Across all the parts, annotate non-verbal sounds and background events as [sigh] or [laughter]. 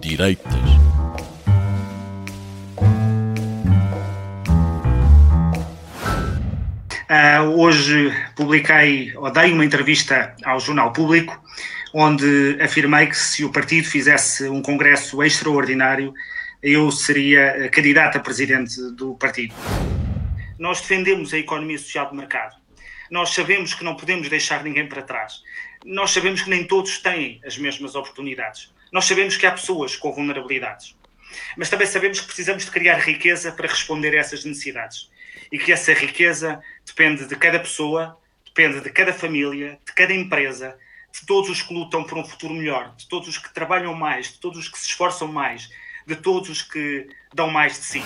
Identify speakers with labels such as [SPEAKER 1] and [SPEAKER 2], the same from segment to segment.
[SPEAKER 1] Direitas.
[SPEAKER 2] Uh, hoje publiquei, ou dei uma entrevista ao Jornal Público, onde afirmei que se o partido fizesse um congresso extraordinário, eu seria candidato a presidente do partido. Nós defendemos a economia social de mercado. Nós sabemos que não podemos deixar ninguém para trás. Nós sabemos que nem todos têm as mesmas oportunidades. Nós sabemos que há pessoas com vulnerabilidades. Mas também sabemos que precisamos de criar riqueza para responder a essas necessidades. E que essa riqueza depende de cada pessoa, depende de cada família, de cada empresa, de todos os que lutam por um futuro melhor, de todos os que trabalham mais, de todos os que se esforçam mais, de todos os que dão mais de si.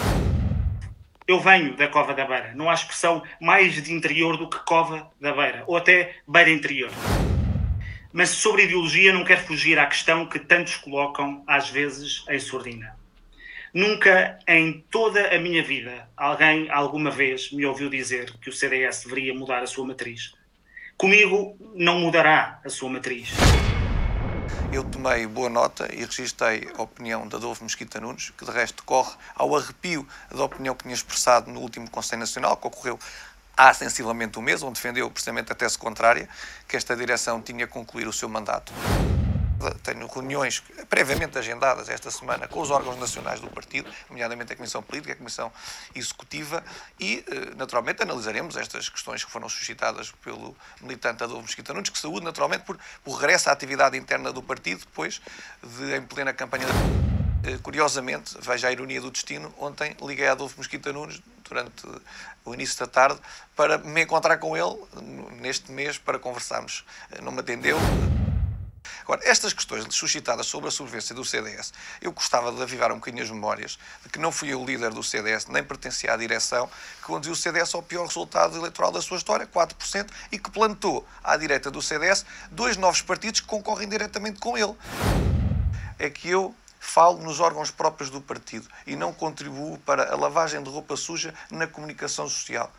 [SPEAKER 2] Eu venho da Cova da Beira. Não há expressão mais de interior do que Cova da Beira, ou até Beira Interior. Mas sobre ideologia não quero fugir à questão que tantos colocam, às vezes, em sordina. Nunca em toda a minha vida alguém alguma vez me ouviu dizer que o CDS deveria mudar a sua matriz. Comigo não mudará a sua matriz.
[SPEAKER 3] Eu tomei boa nota e registrei a opinião de Adolfo Mesquita Nunes, que de resto corre ao arrepio da opinião que tinha expressado no último Conselho Nacional, que ocorreu há sensivelmente um mês, onde defendeu precisamente a tese contrária, que esta direção tinha concluir o seu mandato. Tenho reuniões previamente agendadas esta semana com os órgãos nacionais do partido, nomeadamente a Comissão Política, a Comissão Executiva, e, eh, naturalmente, analisaremos estas questões que foram suscitadas pelo militante Adolfo Mesquita Nunes, que saúde, naturalmente, por, por regresso à atividade interna do partido, depois de, em plena campanha. Eh, curiosamente, veja a ironia do destino, ontem liguei a Adolfo Mesquita Nunes durante o início da tarde para me encontrar com ele neste mês para conversarmos. Eh, não me atendeu. Agora, estas questões suscitadas sobre a sobrevivência do CDS, eu gostava de avivar um bocadinho as memórias de que não fui eu o líder do CDS, nem pertencia à direção, que conduziu o CDS ao pior resultado eleitoral da sua história, 4%, e que plantou à direita do CDS dois novos partidos que concorrem diretamente com ele. É que eu falo nos órgãos próprios do partido e não contribuo para a lavagem de roupa suja na comunicação social.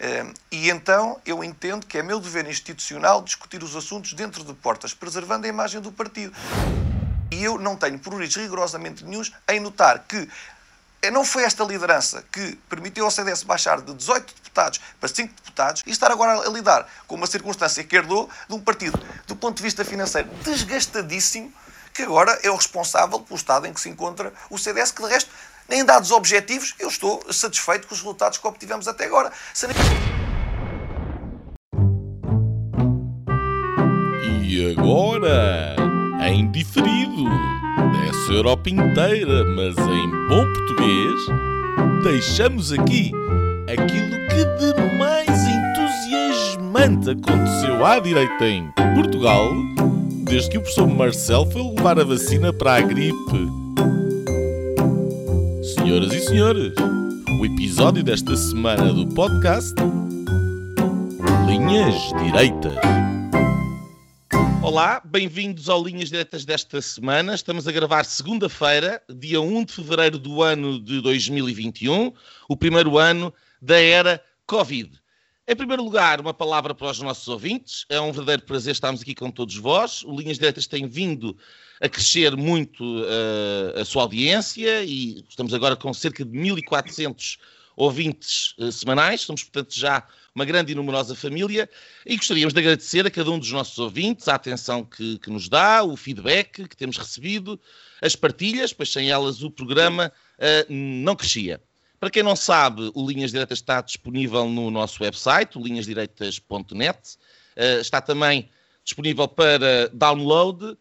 [SPEAKER 3] Ehm, e então eu entendo que é meu dever institucional discutir os assuntos dentro de portas, preservando a imagem do partido. E eu não tenho prioridades rigorosamente nenhums em notar que não foi esta liderança que permitiu ao CDS baixar de 18 deputados para 5 deputados e estar agora a lidar com uma circunstância que herdou de um partido, do ponto de vista financeiro, desgastadíssimo, que agora é o responsável pelo estado em que se encontra o CDS, que de resto em dados objetivos, eu estou satisfeito com os resultados que obtivemos até agora.
[SPEAKER 1] E agora, em diferido, dessa Europa inteira, mas em bom português, deixamos aqui aquilo que de mais entusiasmante aconteceu à direita em Portugal, desde que o professor Marcel foi levar a vacina para a gripe. Senhoras e senhores, o episódio desta semana do podcast Linhas Direitas. Olá, bem-vindos ao Linhas Direitas desta semana. Estamos a gravar segunda-feira, dia 1 de fevereiro do ano de 2021, o primeiro ano da era Covid. Em primeiro lugar, uma palavra para os nossos ouvintes. É um verdadeiro prazer estarmos aqui com todos vós. O Linhas Diretas tem vindo a crescer muito uh, a sua audiência e estamos agora com cerca de 1.400 ouvintes uh, semanais. Somos, portanto, já uma grande e numerosa família e gostaríamos de agradecer a cada um dos nossos ouvintes a atenção que, que nos dá, o feedback que temos recebido, as partilhas, pois sem elas o programa uh, não crescia. Para quem não sabe, o Linhas Diretas está disponível no nosso website, linhasdireitas.net. Uh, está também disponível para download uh,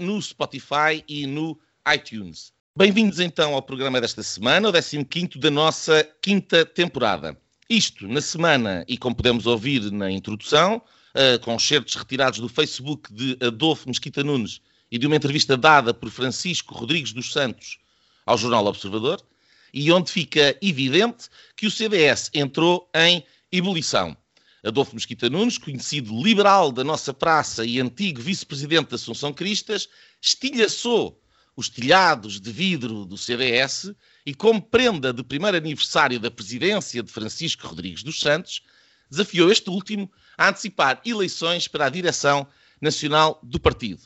[SPEAKER 1] no Spotify e no iTunes. Bem-vindos então ao programa desta semana, o 15 da nossa quinta temporada. Isto na semana, e como podemos ouvir na introdução, uh, com certos retirados do Facebook de Adolfo Mesquita Nunes e de uma entrevista dada por Francisco Rodrigues dos Santos ao Jornal Observador, e onde fica evidente que o CDS entrou em ebulição. Adolfo Mesquita Nunes, conhecido liberal da nossa praça e antigo vice-presidente da Assunção Cristas, estilhaçou os telhados de vidro do CDS e, como prenda de primeiro aniversário da presidência de Francisco Rodrigues dos Santos, desafiou este último a antecipar eleições para a direção nacional do partido.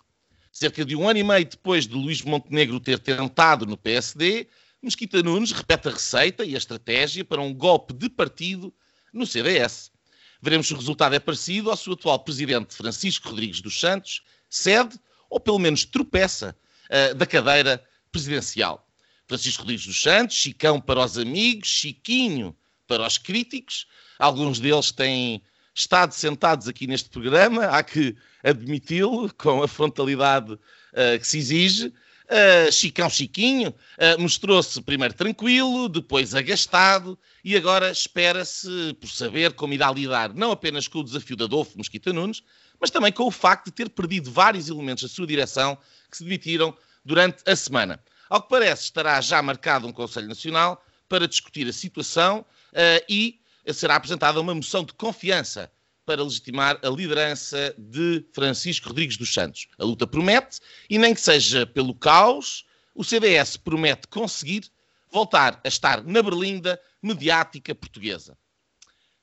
[SPEAKER 1] Cerca de um ano e meio depois de Luís Montenegro ter tentado no PSD, Mesquita Nunes repete a receita e a estratégia para um golpe de partido no CDS. Veremos se o resultado é parecido ao seu atual presidente Francisco Rodrigues dos Santos, cede ou pelo menos tropeça uh, da cadeira presidencial. Francisco Rodrigues dos Santos, Chicão para os amigos, Chiquinho para os críticos. Alguns deles têm estado sentados aqui neste programa, há que admiti-lo com a frontalidade uh, que se exige. Uh, Chicão Chiquinho uh, mostrou-se primeiro tranquilo, depois agastado e agora espera-se por saber como irá lidar não apenas com o desafio de Adolfo Mosquita Nunes, mas também com o facto de ter perdido vários elementos da sua direção que se demitiram durante a semana. Ao que parece, estará já marcado um Conselho Nacional para discutir a situação uh, e será apresentada uma moção de confiança para legitimar a liderança de Francisco Rodrigues dos Santos. A luta promete, e nem que seja pelo caos, o CDS promete conseguir voltar a estar na berlinda mediática portuguesa.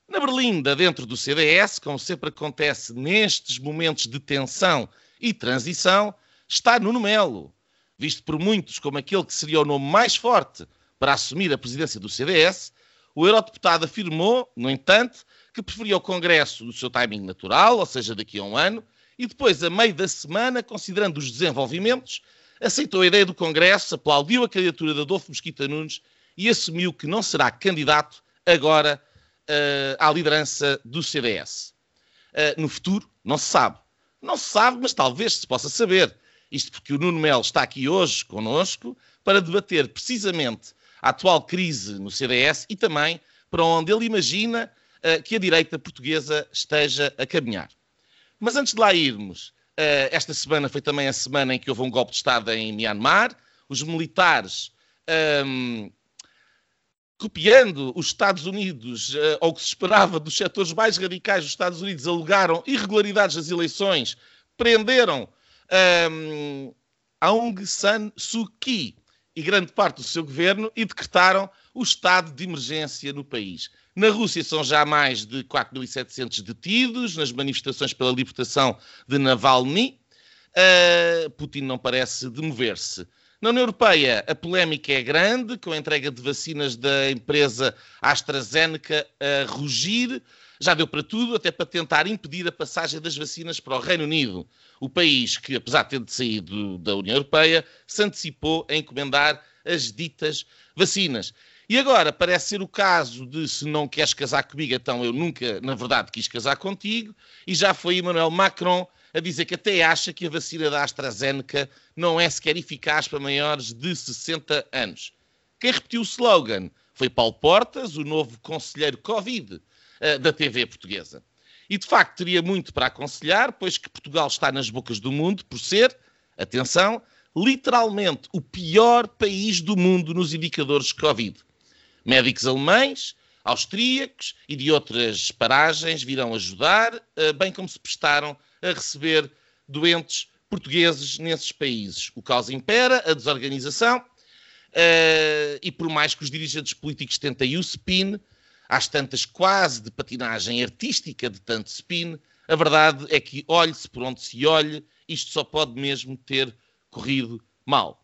[SPEAKER 1] Na berlinda, dentro do CDS, como sempre acontece nestes momentos de tensão e transição, está Nuno Melo, visto por muitos como aquele que seria o nome mais forte para assumir a presidência do CDS, o eurodeputado afirmou, no entanto, que preferia o Congresso no seu timing natural, ou seja, daqui a um ano, e depois, a meio da semana, considerando os desenvolvimentos, aceitou a ideia do Congresso, aplaudiu a candidatura de Adolfo Mesquita Nunes e assumiu que não será candidato agora uh, à liderança do CDS. Uh, eh, no futuro, não se sabe. Não se sabe, mas talvez se possa saber. Isto porque o Nuno Melo está aqui hoje conosco para debater precisamente a atual crise no CDS e também para onde ele imagina uh, que a direita portuguesa esteja a caminhar. Mas antes de lá irmos, uh, esta semana foi também a semana em que houve um golpe de Estado em Myanmar. Os militares, um, ehm, copiando os Estados Unidos, uh, ou o que se esperava dos setores mais radicais dos Estados Unidos, alegaram irregularidades nas eleições, prenderam um, Aung San Suu Kyi e grande parte do seu governo e decretaram o estado de emergência no país. Na Rússia são já mais de 4.700 detidos nas manifestações pela libertação de Navalny. Uh, Putin não parece demover-se. Na União Europeia, a polémica é grande, com a entrega de vacinas da empresa AstraZeneca a rugir. Já deu para tudo, até para tentar impedir a passagem das vacinas para o Reino Unido. O país que, apesar de ter saído da União Europeia, se antecipou a encomendar as ditas vacinas. E agora parece ser o caso de se não queres casar comigo, então eu nunca, na verdade, quis casar contigo. E já foi Emmanuel Macron a dizer que até acha que a vacina da AstraZeneca não é sequer eficaz para maiores de 60 anos. Quem repetiu o slogan foi Paulo Portas, o novo conselheiro Covid uh, da TV portuguesa. E de facto teria muito para aconselhar, pois que Portugal está nas bocas do mundo por ser, atenção, literalmente o pior país do mundo nos indicadores de Covid. Médicos alemães, austríacos e de outras paragens virão ajudar, uh, bem como se prestaram a receber doentes portugueses nesses países. O caos impera, a desorganização, uh, e por mais que os dirigentes políticos tentem o spin, às tantas quase de patinagem artística de tanto spin, a verdade é que, olhe-se por onde se olhe, isto só pode mesmo ter corrido mal.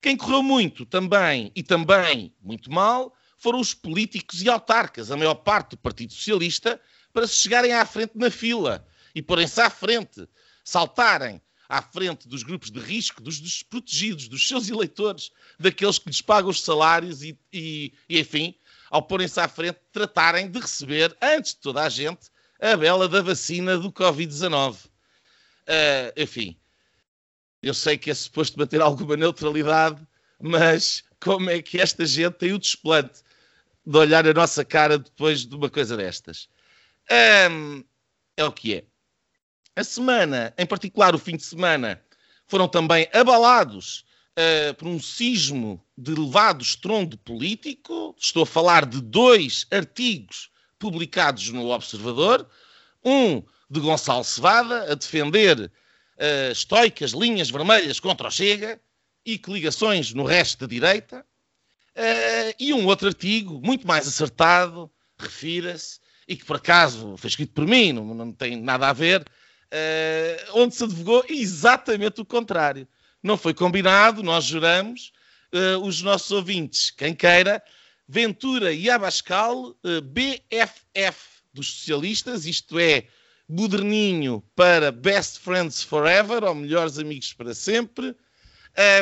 [SPEAKER 1] Quem correu muito também, e também muito mal, foram os políticos e autarcas, a maior parte do Partido Socialista, para se chegarem à frente na fila e porem-se à frente, saltarem à frente dos grupos de risco, dos desprotegidos, dos seus eleitores, daqueles que lhes pagam os salários e, e, e enfim, ao porem-se à frente, tratarem de receber, antes de toda a gente, a bela da vacina do Covid-19. Uh, enfim, eu sei que é suposto manter alguma neutralidade, mas como é que esta gente tem o desplante de olhar a nossa cara depois de uma coisa destas? Um, é o que é. A semana, em particular o fim de semana, foram também abalados uh, por um sismo de elevado estrondo político. Estou a falar de dois artigos publicados no Observador. Um de Gonçalo Cevada, a defender uh, estoicas linhas vermelhas contra o Chega e coligações no resto da direita. Uh, e um outro artigo, muito mais acertado, refira-se, e que por acaso foi escrito por mim, não, não tem nada a ver, uh, onde se advogou exatamente o contrário. Não foi combinado, nós juramos, uh, os nossos ouvintes, quem queira, Ventura e Abascal, BFF dos socialistas, isto é, moderninho para Best Friends Forever, ou Melhores Amigos para Sempre,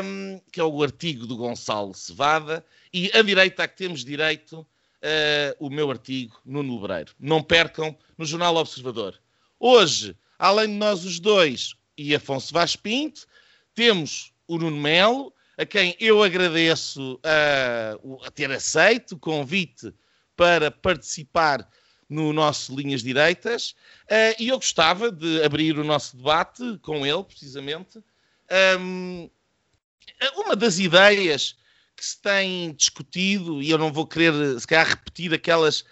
[SPEAKER 1] um, que é o artigo do Gonçalo Cevada, e a direita a que temos direito, uh, o meu artigo, Nuno Lebreiro. Não percam no Jornal Observador. Hoje, além de nós os dois e Afonso Vaz Pinto, temos o Nuno Melo, a quem eu agradeço uh, a ter aceito o convite para participar no nosso Linhas Direitas, uh, e eu gostava de abrir o nosso debate com ele, precisamente. Um, uma das ideias que se tem discutido, e eu não vou querer, se calhar, repetir aquelas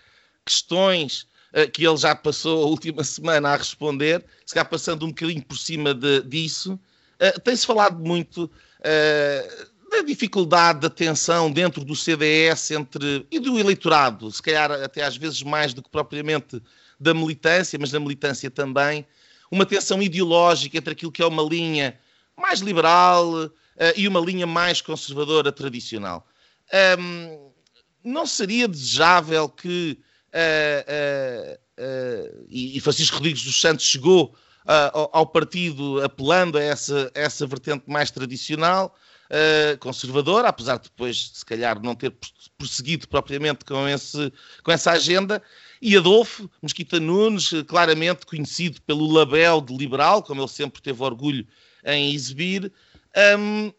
[SPEAKER 1] questões uh, que ele já passou a última [laughs] semana a responder, se calhar passando um bocadinho por cima de, disso, uh, tem-se falado muito uh, da dificuldade da tensão dentro do CDS entre, e do eleitorado, se calhar até às vezes mais do que propriamente da militância, mas da militância também, uma tensão ideológica entre aquilo que é uma linha mais liberal, e uma linha mais conservadora tradicional. Um, não seria desejável que, uh, uh, e Francisco Rodrigues dos Santos chegou ao, partido apelando a essa, essa vertente mais tradicional, conservadora, apesar de depois, se calhar, não ter prosseguido propriamente com, esse, com essa agenda, e Adolfo Mesquita Nunes, claramente conhecido pelo label de liberal, como ele sempre teve orgulho em exibir, um,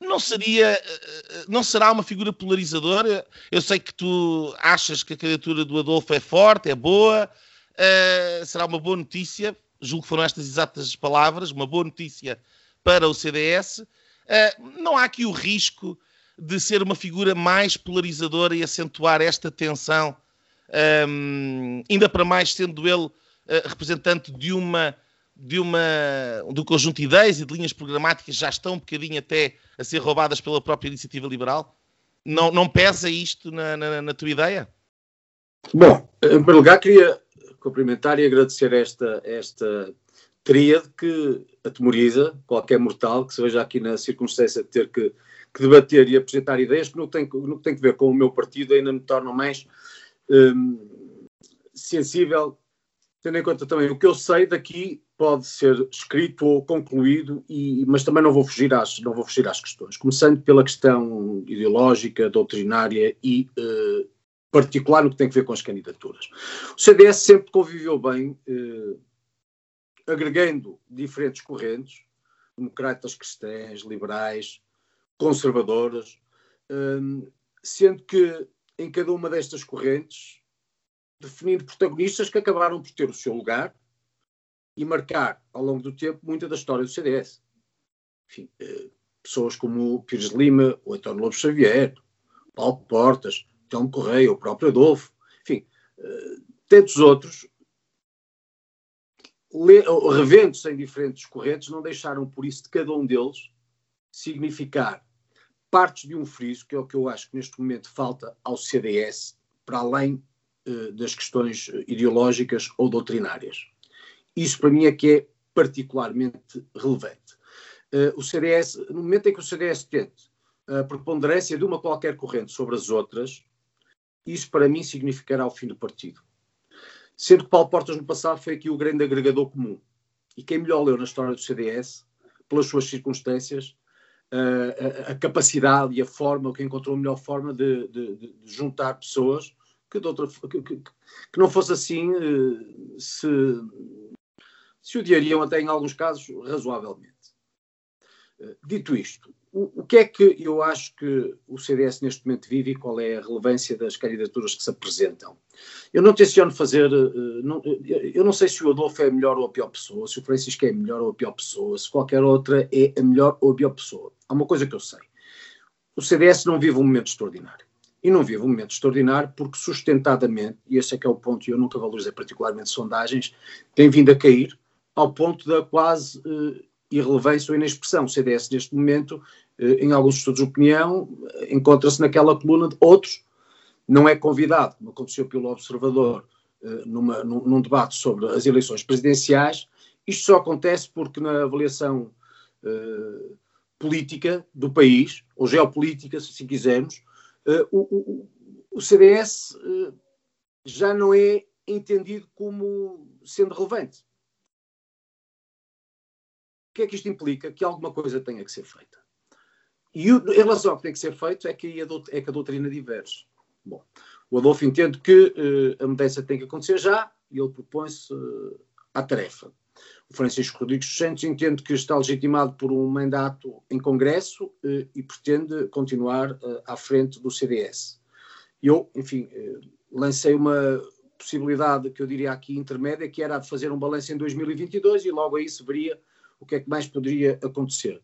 [SPEAKER 1] não seria, eh, não será uma figura polarizadora? Eu sei que tu achas que a candidatura do Adolfo é forte, é boa, uh, será uma boa notícia, julgo que foram estas exatas palavras, uma boa notícia para o CDS. Uh, não há aqui o risco de ser uma figura mais polarizadora e acentuar esta tensão, um, ainda para mais sendo ele uh, representante de uma de, uma, de um conjunto de ideias e de linhas programáticas já estão um bocadinho até a ser roubadas pela própria iniciativa liberal? Não, não pesa isto na, na, na tua ideia?
[SPEAKER 4] Bom, em primeiro lugar, queria cumprimentar e agradecer esta, esta tríade que atemoriza qualquer mortal que se veja aqui na circunstância de ter que, que debater e apresentar ideias que não tem, não tem que ver com o meu partido ainda me tornam mais hum, sensível, tendo em conta também o que eu sei daqui pode ser escrito ou concluído, e, mas também não vou, fugir às, não vou fugir às questões. Começando pela questão ideológica, doutrinária e eh, particular no que tem a ver com as candidaturas. O CDS sempre conviveu bem, eh, agregando diferentes correntes, democratas cristãs, liberais, conservadoras, eh, sendo que em cada uma destas correntes definindo protagonistas que acabaram por ter o seu lugar, e marcar ao longo do tempo muita da história do CDS. Enfim, eh, pessoas como o Pires Lima, o António Lobo Xavier, Paulo Portas, Telmo Correia, o próprio Adolfo, enfim, eh, tantos outros, revendo-se em diferentes correntes, não deixaram por isso de cada um deles significar partes de um friso, que é o que eu acho que neste momento falta ao CDS, para além das questões ideológicas ou doutrinárias. Isso para mim é que é particularmente relevante. Uh, o CDS, no momento em que o CDS tente a preponderância de uma qualquer corrente sobre as outras, isso para mim significará o fim do partido. Sendo que Paulo Portas no passado foi aqui o grande agregador comum. E quem melhor leu na história do CDS, pelas suas circunstâncias, uh, a, a, capacidade e a forma, que encontrou a melhor forma de, de, de juntar pessoas que, outra, que, que, que, não fosse assim uh, se se odiariam até em alguns casos razoavelmente. Eh, dito isto, o, o, que é que eu acho que o CDS neste momento vive e qual é a relevância das candidaturas que se apresentam? Eu não tenciono fazer, uh, não, eu não sei se o Adolfo é a melhor ou a pior pessoa, se o Francisco é a melhor ou a pior pessoa, se qualquer outra é a melhor ou a pior pessoa. Há uma coisa que eu sei. O CDS não vive um momento extraordinário. E não vive um momento extraordinário porque sustentadamente, e esse é que é o ponto, e eu nunca valorizei particularmente sondagens, tem vindo a cair, ao ponto da quase uh, irrelevância ou inexpressão. O CDS, neste momento, uh, em alguns estudos de opinião, encontra-se naquela coluna de outros, não é convidado, como aconteceu pelo Observador, numa, num, num, debate sobre as eleições presidenciais, Isto só acontece porque na avaliação política do país, ou geopolítica, se assim quisermos, o, o, o, CDS uh, já não é entendido como sendo relevante. O que é que isto implica? Que alguma coisa tenha que ser feita. E o, em relação ao que tem que ser feito, é que, a, é que a doutrina diverge. Bom, o Adolfo entende que uh, a mudança tem que acontecer já e ele propõe-se uh, à tarefa. Francisco Rodrigues Santos entende que está legitimado por um mandato em Congresso uh, e pretende continuar à frente do CDS. Eu, enfim, lancei uma possibilidade que eu diria aqui intermédia, que era fazer um balanço em 2022 e logo aí se veria o que é que mais poderia acontecer.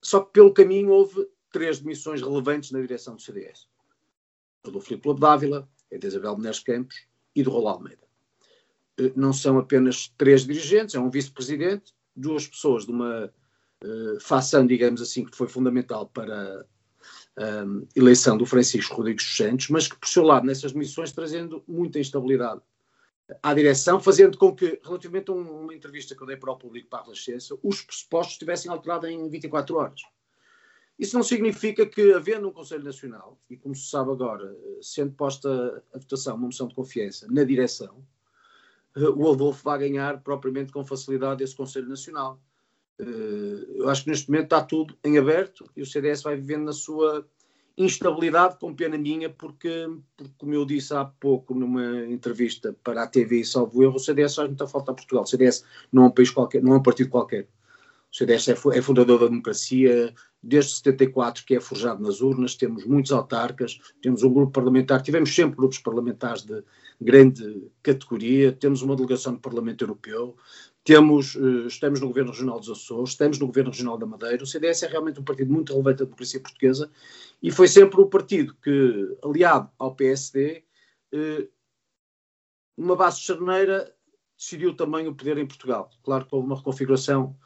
[SPEAKER 4] Só que pelo caminho houve três demissões relevantes na direção do CDS. A do Filipe Lobo Dávila, a de Isabel Menezes Campos e do Rolo Almeida. Eh, não são apenas três dirigentes, é um vice-presidente, duas pessoas de uma uh, fação, digamos assim, que foi fundamental para a um, eleição do Francisco Rodrigues dos Santos, mas que, por seu lado, nessas demissões, trazendo muita instabilidade à direção, fazendo com que, relativamente a uma entrevista que eu dei para o público para a Renascença, os pressupostos estivessem alterados em 24 horas. Isso não significa que, havendo um Conselho Nacional, e como se sabe agora, sendo posta a votação uma moção de confiança na direção, eh, o Adolfo vai ganhar propriamente com facilidade esse Conselho Nacional. Eh, eu acho que neste momento está tudo em aberto e o CDS vai vivendo na sua instabilidade, com pena minha, porque, porque, como eu disse há pouco numa entrevista para a TV Salvo Erro, o CDS faz muita falta a Portugal. O CDS não é um país qualquer, não é um partido qualquer. O CDS é, é fundador da democracia, desde 74 que é forjado nas urnas, temos muitos autarcas, temos um grupo parlamentar, tivemos sempre grupos parlamentares de grande categoria, temos uma delegação do Parlamento Europeu, temos, eh, estamos no Governo Regional dos Açores, estamos no Governo Regional da Madeira. O CDS é realmente um partido muito relevante da democracia portuguesa e foi sempre o partido que, aliado ao PSD, eh, uma base charneira, decidiu também o poder em Portugal. Claro que houve uma reconfiguração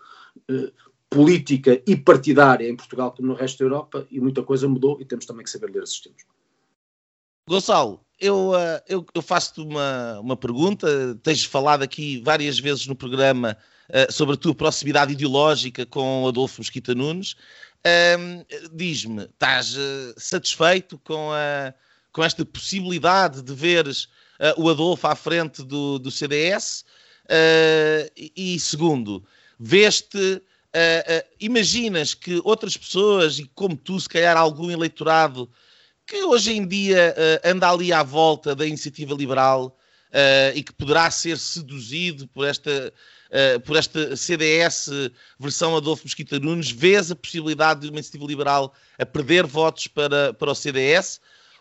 [SPEAKER 4] eh, política e partidária em Portugal como no resto da Europa e muita coisa mudou e temos também que saber ler esses tempos.
[SPEAKER 1] Gonçalo, eu, uh, eu, eu faço-te uma, uma pergunta. Tens falado aqui várias vezes no programa uh, sobre a tua proximidade ideológica com Adolfo Mosquita Nunes. Diz-me, estás uh, satisfeito com, a, com esta possibilidade de veres o Adolfo à frente do, do CDS? E, segundo, veste. Imaginas que outras pessoas, e como tu, se calhar algum eleitorado que hoje em dia uh, anda ali à volta da iniciativa liberal uh, e que poderá ser seduzido por esta, uh, por esta CDS versão Adolfo Mosquita Nunes, vês a possibilidade de uma iniciativa liberal a perder votos para, para o CDS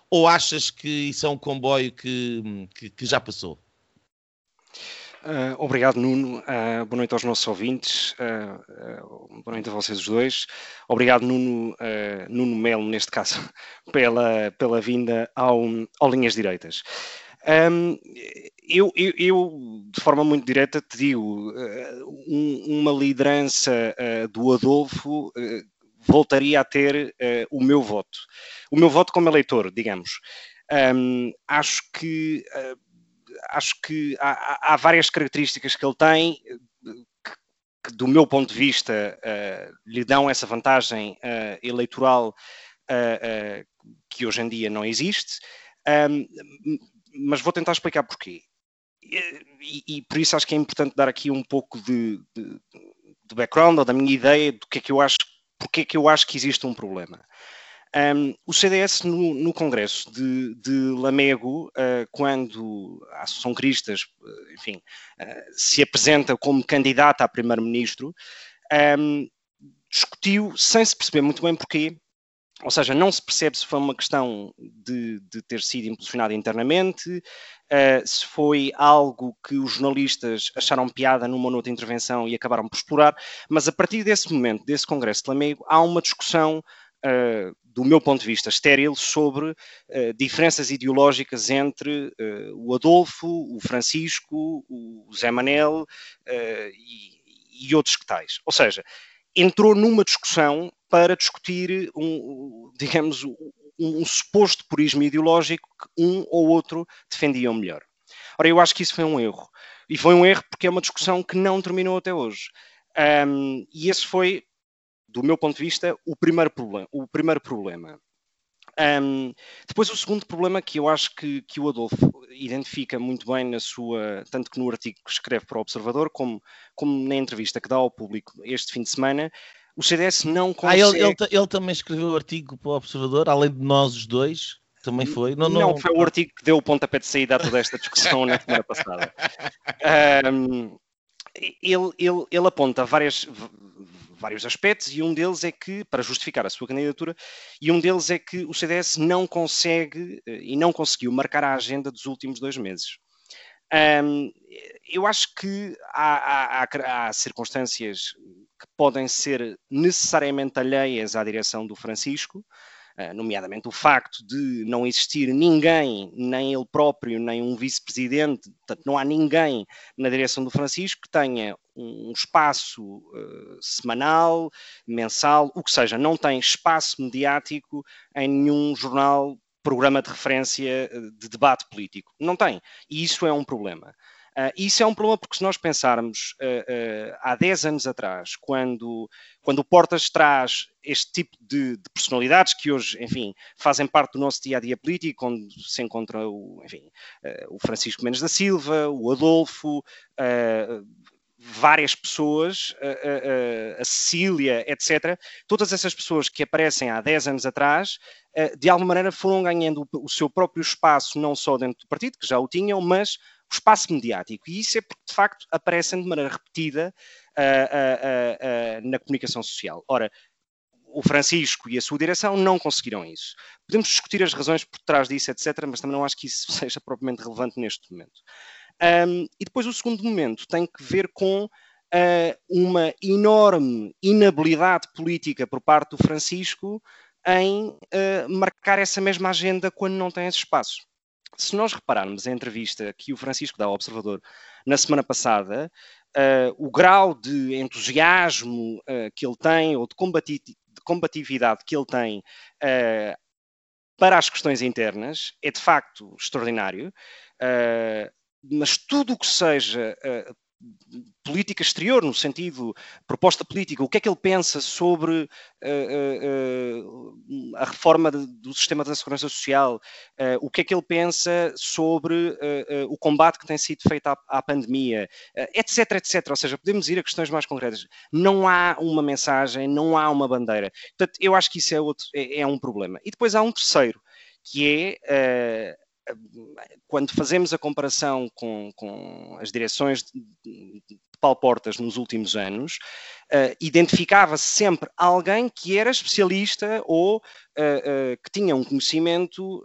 [SPEAKER 1] ou achas que isso é um comboio que, que, que já passou?
[SPEAKER 5] Uh, obrigado, Nuno. Uh, boa noite aos nossos ouvintes. Uh, boa noite a vocês os dois. Obrigado, Nuno, Nuno Melo, neste caso, [laughs] pela, pela vinda ao, ao Linhas Direitas. Um, eu, eu, eu, de forma muito direta, te digo: um, uma liderança do Adolfo voltaria a ter o meu voto. O meu voto como eleitor, digamos. Um, acho que acho que há, há, várias características que ele tem que, que do meu ponto de vista, uh, lhe dão essa vantagem uh, eleitoral uh, que hoje em dia não existe. Um, mas vou tentar explicar porquê. E, e, por isso acho que é importante dar aqui um pouco de, de, de background ou da minha ideia do que é que eu acho, porque é que eu acho que existe um problema. Um, o CDS no, no Congresso de, de Lamego, uh, quando a Associação Cristas, uh, enfim, uh, se apresenta como candidata a primeiro-ministro, um, discutiu sem se perceber muito bem porquê, ou seja, não se percebe se foi uma questão de, de ter sido impulsionada internamente, uh, se foi algo que os jornalistas acharam piada numa ou outra intervenção e acabaram por explorar, mas a partir desse momento, desse Congresso de Lamego, há uma discussão uh, do meu ponto de vista, estéril sobre uh, diferenças ideológicas entre uh, o Adolfo, o Francisco, o Zé Manel e, e, outros que tais. Ou seja, entrou numa discussão para discutir, um, digamos, um, um suposto purismo ideológico que um ou outro defendiam melhor. Ora, eu acho que isso foi um erro. E foi um erro porque é uma discussão que não terminou até hoje. Um, e esse foi, do meu ponto de vista, o primeiro problema. O primeiro problema. Um, depois o segundo problema que eu acho que, que, o Adolfo identifica muito bem na sua, tanto que no artigo que escreve para o Observador, como, como na entrevista que dá ao público este fim de semana, o CDS não consegue...
[SPEAKER 1] Ah, ele, ele, ele também escreveu o artigo para o Observador, além de nós os dois, também foi?
[SPEAKER 5] Não, não, não, foi o artigo que deu o pontapé de saída a toda esta discussão na semana passada. [laughs] Um, ele, ele, ele aponta várias, vários aspectos e um deles é que, para justificar a sua candidatura, e um deles é que o CDS não consegue eh, e não conseguiu marcar a agenda dos últimos dois meses. Um, eu acho que há, há, há, circunstâncias que podem ser necessariamente alheias à direção do Francisco, eh, nomeadamente o facto de não existir ninguém, nem ele próprio, nem um vice-presidente, portanto, não há ninguém na direção do Francisco que tenha um espaço uh, semanal, mensal, o que seja, não tem espaço mediático em nenhum jornal, programa de referência eh, de debate político. Não tem. E isso é um problema. Uh, isso é um problema porque se nós pensarmos uh, uh, há 10 anos atrás, quando, quando o Portas traz este tipo de, de, personalidades que hoje, enfim, fazem parte do nosso dia-a-dia político, onde se encontra o, enfim, o Francisco Mendes da Silva, o Adolfo, várias pessoas, a, a, a, Cecília, etc. Todas essas pessoas que aparecem há 10 anos atrás, de alguma maneira foram ganhando o seu próprio espaço, não só dentro do partido, que já o tinham, mas o espaço mediático. E isso é porque, de facto, aparecem de maneira repetida uh, uh, na comunicação social. Ora, o Francisco e a sua direção não conseguiram isso. Podemos discutir as razões por trás disso, etc., mas também não acho que isso [laughs] seja propriamente relevante neste momento. Um, e depois o segundo momento tem que ver com uh, uma enorme inabilidade política por parte do Francisco em uh, marcar essa mesma agenda quando não tem esse espaço se nós repararmos a entrevista que o Francisco dá ao Observador na semana passada, uh, o grau de entusiasmo uh, que ele tem ou de, combati de, combatividade que ele tem uh, para as questões internas é de facto extraordinário. Mas tudo o que seja política exterior, no sentido proposta política, o que é que ele pensa sobre uh, uh, a reforma do sistema da segurança social, o que é que ele pensa sobre o combate que tem sido feito à, à pandemia, etc, etc. Ou seja, podemos ir a questões mais concretas. Não há uma mensagem, não há uma bandeira. Portanto, eu acho que isso é, outro, é, é um problema. E depois há um terceiro, que é quando fazemos a comparação com, com as direções de, de Paulo Portas nos últimos anos, uh, identificava-se sempre alguém que era especialista ou uh, uh, que tinha um conhecimento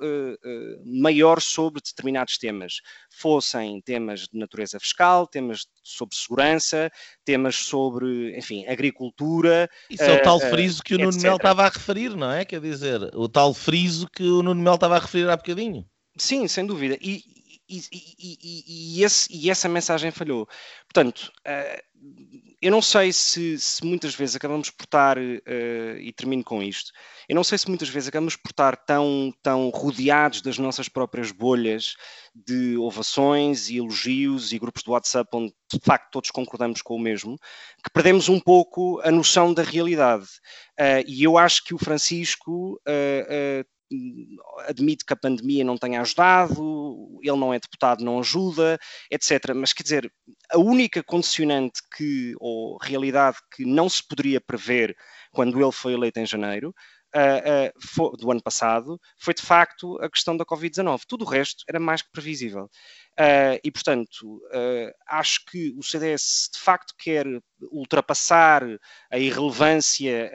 [SPEAKER 5] maior sobre determinados temas, fossem temas de natureza fiscal, temas sobre segurança, temas sobre, enfim, agricultura.
[SPEAKER 1] Isso é o tal friso que o Nuno Melo estava a referir, não é? Quer dizer, o tal friso que o Nuno Melo estava a referir há bocadinho.
[SPEAKER 5] Sim, sem dúvida. E, e, e, e, esse, e essa mensagem falhou. Portanto, uh, eu não sei se, se, muitas vezes acabamos por estar, uh, e termino com isto, eu não sei se muitas vezes acabamos por estar tão, tão rodeados das nossas próprias bolhas de ovações e elogios e grupos de WhatsApp onde de facto todos concordamos com o mesmo, que perdemos um pouco a noção da realidade. Uh, e eu acho que o Francisco admite que a pandemia não tenha ajudado, ele não é deputado, não ajuda, etc. Mas quer dizer, a única condicionante que, ou realidade que não se poderia prever quando ele foi eleito em janeiro, Uh, uh, foi, do ano passado, foi de facto a questão da Covid-19. Tudo o resto era mais que previsível. Uh, e, portanto, acho que o CDS de facto quer ultrapassar a irrelevância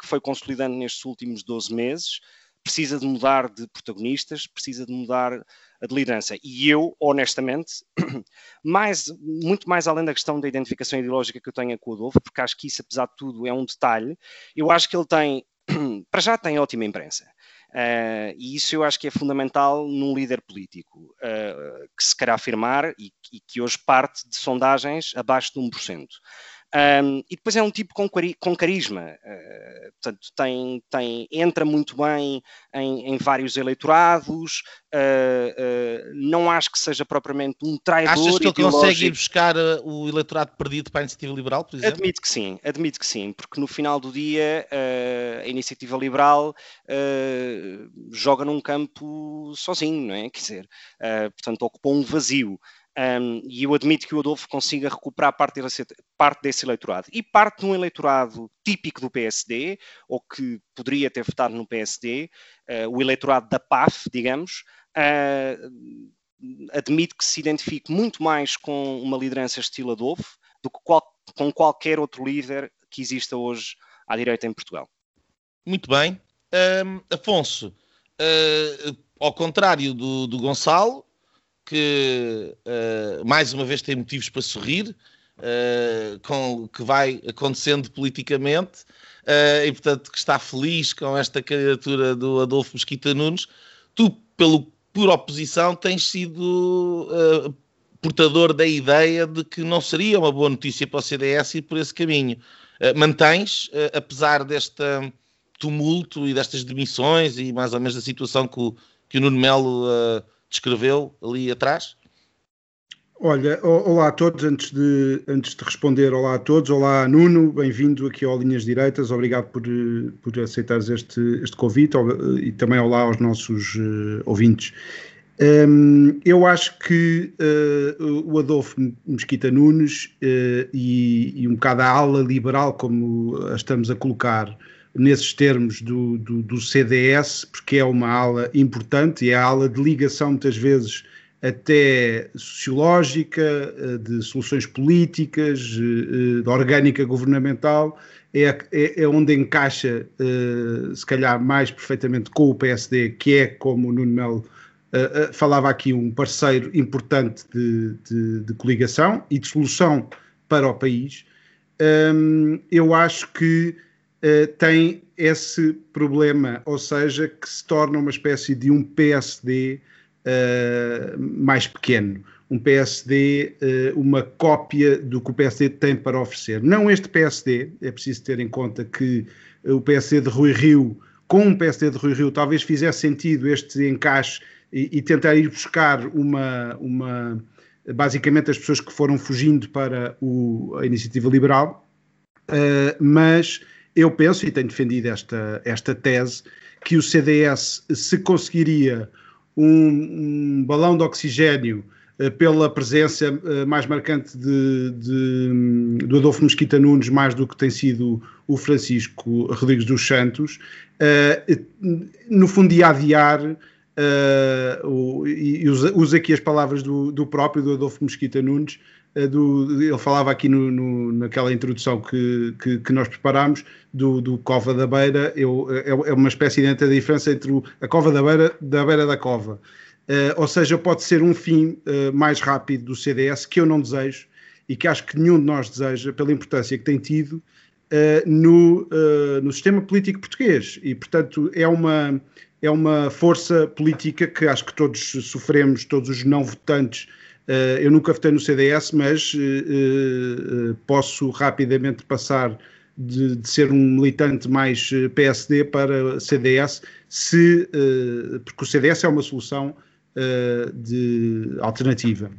[SPEAKER 5] que foi consolidando nestes últimos 12 meses precisa de mudar de protagonistas, precisa de mudar de liderança. E eu, honestamente, [clears throat] mais, muito mais além da questão da identificação ideológica que eu tenho com o Adolfo, porque acho que isso, apesar de tudo, é um detalhe, eu acho que ele tem, [clears throat] para já tem ótima imprensa. Uh, e isso eu acho que é fundamental num líder político, uh, que se quer afirmar e, e, que hoje parte de sondagens abaixo de 1%. Um, e depois é um tipo com, com carisma, uh, portanto, tem, tem, entra muito bem em, em vários eleitorados, uh, uh, não acho que seja propriamente um traidor
[SPEAKER 1] Achas que ele consegue ir buscar o eleitorado perdido para a Iniciativa Liberal, por exemplo?
[SPEAKER 5] Admito que sim, admito que sim, porque no final do dia a Iniciativa Liberal joga num campo sozinho, não é? Quer dizer, portanto, ocupou um vazio. Um, e eu admito que o Adolfo consiga recuperar parte desse, parte desse eleitorado. E parte de um eleitorado típico do PSD, ou que poderia ter votado no PSD, uh, ah, o eleitorado da PAF, digamos, uh, que se identifique muito mais com uma liderança estilo Adolfo do que qual, com qualquer outro líder que exista hoje à direita em Portugal.
[SPEAKER 1] Muito bem. Um, Afonso, uh, ao contrário do, do Gonçalo, que uh, mais uma vez tem motivos para sorrir, uh, com o que vai acontecendo politicamente, uh, e portanto que está feliz com esta candidatura do Adolfo Mesquita Nunes. Tu, pelo, por oposição, tens sido portador da ideia de que não seria uma boa notícia para o CDS ir por esse caminho. mantens, apesar deste tumulto e destas demissões e mais ou menos da situação que o, que o Nuno Melo descreveu ali atrás?
[SPEAKER 6] Olha, olá a todos, antes de, antes de responder, olá a todos, olá Nuno, bem-vindo aqui ao Linhas Direitas, obrigado por, por aceitares este, este convite e também olá aos nossos uh, ouvintes. Um, eu acho que uh, o Adolfo Mesquita Nunes uh, e, e, um bocado a ala liberal, como a estamos a colocar, nesses termos do, do, do, CDS, porque é uma ala importante e é a ala de ligação, muitas vezes, até sociológica, eh, de soluções políticas, eh, de orgânica governamental, é, é, é onde encaixa, eh, se calhar, mais perfeitamente com o PSD, que é, como o Nuno Melo falava aqui, um parceiro importante de, de, de coligação e de solução para o país. eu acho que uh, tem esse problema, ou seja, que se torna uma espécie de um PSD uh, eh, mais pequeno. Um PSD, uh, eh, uma cópia do que o PSD tem para oferecer. Não este PSD, é preciso ter em conta que o PSD de Rui Rio, com o PSD de Rui Rio, talvez fizesse sentido este encaixe e, e tentar ir buscar uma, uma basicamente as pessoas que foram fugindo para o, a iniciativa liberal, uh, mas eu penso, e tenho defendido esta, esta tese, que o CDS, se conseguiria um, um balão de oxigênio uh, pela presença uh, mais marcante de, de, do Adolfo Mesquita Nunes, mais do que tem sido o Francisco Rodrigues dos Santos, uh, no fundo ia adiar Uh, o, e usa, usa, aqui as palavras do, do, próprio do Adolfo Mesquita Nunes, do, ele falava aqui no, no, naquela introdução que, que, que, nós preparámos do, do Cova da Beira, eu, é, é, uma espécie de diferença entre o, a Cova da Beira da Beira da Cova. Uh, ou seja, pode ser um fim mais rápido do CDS que eu não desejo e que acho que nenhum de nós deseja pela importância que tem tido no, no sistema político português e, portanto, é uma é uma força política que acho que todos sofremos, todos os não votantes. Uh, eu nunca votei no CDS, mas uh, uh, posso rapidamente passar de, de, ser um militante mais PSD para CDS, se, porque o CDS é uma solução de alternativa.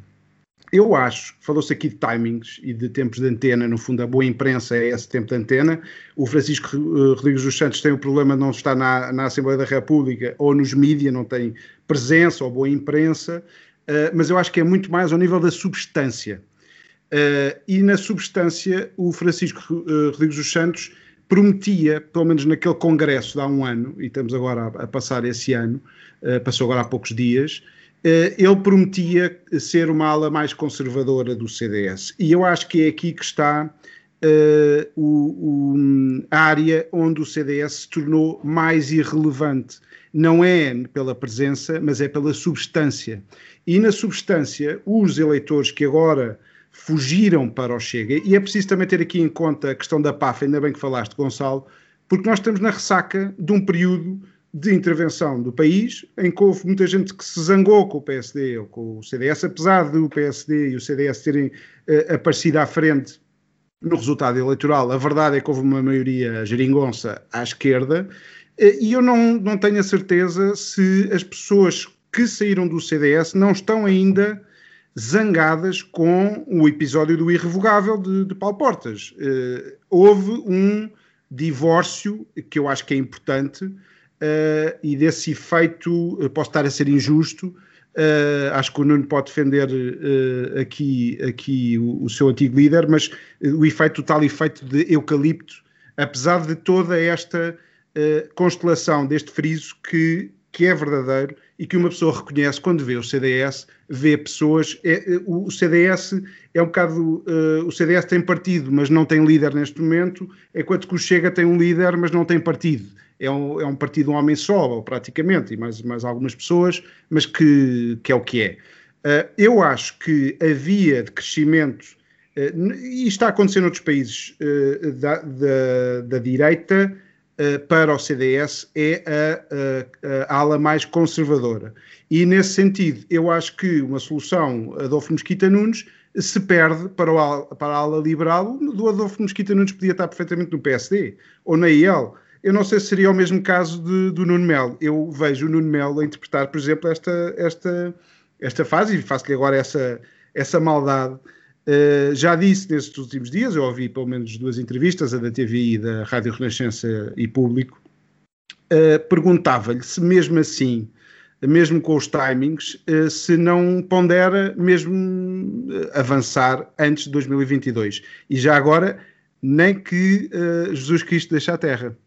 [SPEAKER 6] Eu acho, falou-se aqui de timings e de tempos de antena, no fundo a boa imprensa é esse tempo de antena. O Francisco eh, Rodrigues dos Santos tem o problema de não estar na, na Assembleia da República ou nos mídias, não tem presença ou boa imprensa, uh, mas eu acho que é muito mais ao nível da substância. Uh, e na substância, o Francisco uh, Rodrigues dos Santos prometia, pelo menos naquele congresso de há um ano, e estamos agora a, a passar esse ano, passou agora há poucos dias, eh, ele prometia ser uma ala mais conservadora do CDS. E eu acho que é aqui que está uh, o, o, a área onde o CDS se tornou mais irrelevante. Não é pela presença, mas é pela substância. E na substância, os eleitores que agora fugiram para o Chega, e é preciso também ter aqui em conta a questão da PAF, ainda bem que falaste, Gonçalo, porque nós estamos na ressaca de um período de intervenção do país, em que houve muita gente que se zangou com o PSD ou com o CDS, apesar do PSD e o CDS terem uh, aparecido à frente no resultado eleitoral. A verdade é que houve uma maioria geringonça à esquerda e eu não, não tenho a certeza se as pessoas que saíram do CDS não estão ainda zangadas com o episódio do irrevogável de, de Paulo Portas. Uh, houve um divórcio que eu acho que é importante uh, e desse efeito, posso estar a ser injusto, Uh, acho que o Nuno pode defender aqui, aqui o, o, seu antigo líder, mas o efeito, o tal efeito de eucalipto, apesar de toda esta constelação deste friso que, que é verdadeiro e que uma pessoa reconhece quando vê o CDS, vê pessoas. É, o CDS é um bocado. o CDS tem partido, mas não tem líder neste momento, enquanto que o Chega tem um líder, mas não tem partido é um, é um partido um homem só, praticamente, e mais, mais algumas pessoas, mas que, que é o que é. Uh, eu acho que a via de crescimento, uh, e está acontecendo noutros países uh, da, da, da, direita, para o CDS é a, a, a, ala mais conservadora. E nesse sentido, eu acho que uma solução Adolfo Mosquita Nunes se perde para, o, para a ala liberal do Adolfo Mosquita Nunes podia estar perfeitamente no PSD ou na IEL eu não sei se seria o mesmo caso de, do Nuno Melo. Eu vejo o Nuno Melo a interpretar, por exemplo, esta, esta, esta fase e faço-lhe agora essa, essa maldade. Uh, já disse nestes últimos dias, eu ouvi pelo menos duas entrevistas, a da TV e da Rádio Renascença e Público, uh, perguntava-lhe se mesmo assim, mesmo com os timings, uh, se não pondera mesmo avançar antes de 2022. E já agora, nem que Jesus Cristo deixe a Terra.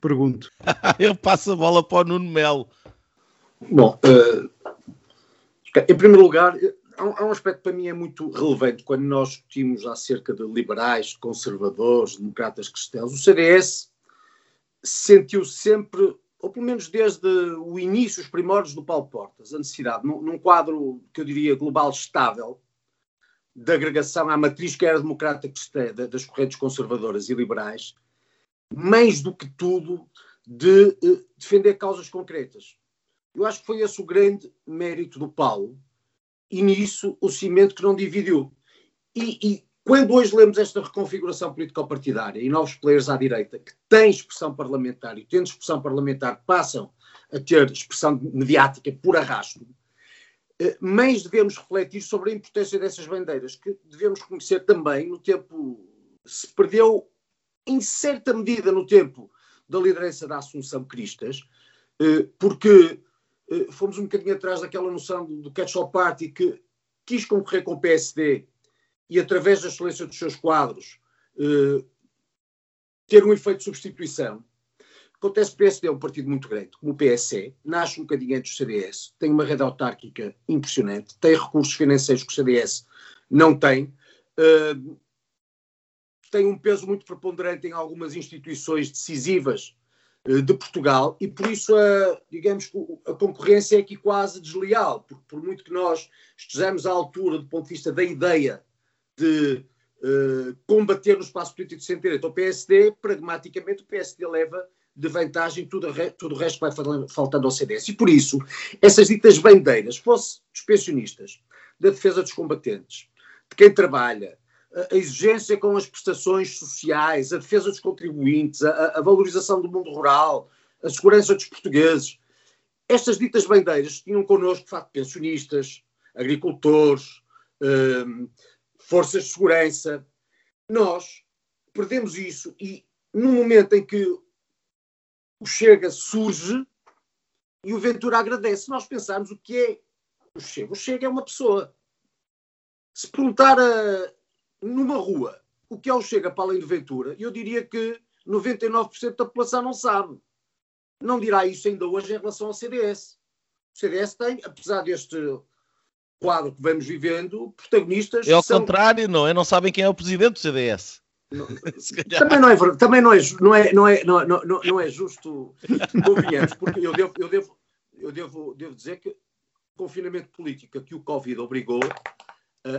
[SPEAKER 6] Pergunto. [laughs]
[SPEAKER 1] Eu passo a bola para o Nuno Melo.
[SPEAKER 4] Bom, uh, em primeiro lugar, há um aspecto para mim é muito relevante quando nós discutimos acerca de liberais, conservadores, democratas cristãos. O CDS sentiu sempre, ou pelo menos desde o início, os primórdios do Paulo Portas, a necessidade, num, num quadro que eu diria global estável, de agregação à matriz que era democrata cristã, das correntes conservadoras e liberais, mais do que tudo, de uh, defender causas concretas. Eu acho que foi esse o grande mérito do Paulo, e nisso o cimento que não dividiu. E, e quando hoje lemos esta reconfiguração político-partidária e novos players à direita que têm expressão parlamentar e tendo expressão parlamentar passam a ter expressão mediática por arrasto, eh, mais devemos refletir sobre a importância dessas bandeiras, que devemos conhecer também no tempo se perdeu em certa medida, no tempo da liderança da Assunção Cristas, eh, porque fomos um bocadinho atrás daquela noção do catch-all party que quis concorrer com o PSD e, através da excelência dos seus quadros, eh, ter um efeito de substituição. Acontece que o PSD é um partido muito grande, como o PSE, nasce um bocadinho antes do CDS, tem uma rede autárquica impressionante, tem recursos financeiros que o CDS não tem, tem um peso muito preponderante em algumas instituições decisivas eh, de Portugal e por isso a, digamos que a concorrência é aqui quase desleal, porque por muito que nós estejamos à altura do ponto de vista da ideia de uh, combater no espaço político de centro-direita ao PSD, pragmaticamente o PSD leva de vantagem tudo, tudo o resto que vai faltando ao CDS. E por isso, essas ditas bandeiras, fosse dos pensionistas, da defesa dos combatentes, de quem trabalha, a exigência com as prestações sociais, a defesa dos contribuintes, a, a, valorização do mundo rural, a segurança dos portugueses. Estas ditas bandeiras tinham connosco, de facto, pensionistas, agricultores, um, forças de segurança. Nós perdemos isso e, no momento em que o Chega surge e o Ventura agradece, nós pensamos o que é o Chega. O Chega é uma pessoa. Se perguntar a, numa rua, o que é o Chega para além do Ventura, eu diria que 99% da população não sabe. Não dirá isso ainda hoje em relação ao CDS. O CDS tem, apesar deste quadro que vamos vivendo, protagonistas.
[SPEAKER 1] É ao são... contrário, não é? Não sabem quem é o presidente do CDS.
[SPEAKER 4] Não, [laughs] também não é também não é, não é, não é, não, não, não é justo convenhamos, porque eu devo, eu devo, eu devo, devo dizer que o confinamento político que o Covid obrigou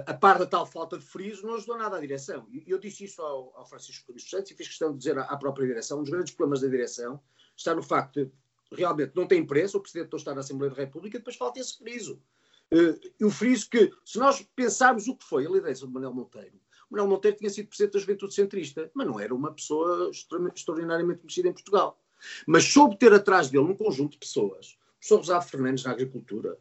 [SPEAKER 4] a par da tal falta de friso, não ajudou nada à direção. E eu disse isso ao, ao Francisco Luís Santos e fiz questão de dizer à, à, própria direção: um dos grandes problemas da direção está no facto de realmente não tem imprensa, o Presidente não está na Assembleia da República, depois falta esse friso. Uh, o friso que, se nós pensarmos o que foi a liderança de Manuel Monteiro, Manuel Monteiro tinha sido presidente da Juventude Centrista, mas não era uma pessoa extraordinariamente conhecida em Portugal. Mas soube ter atrás dele um conjunto de pessoas. O Rosado Fernandes na Agricultura,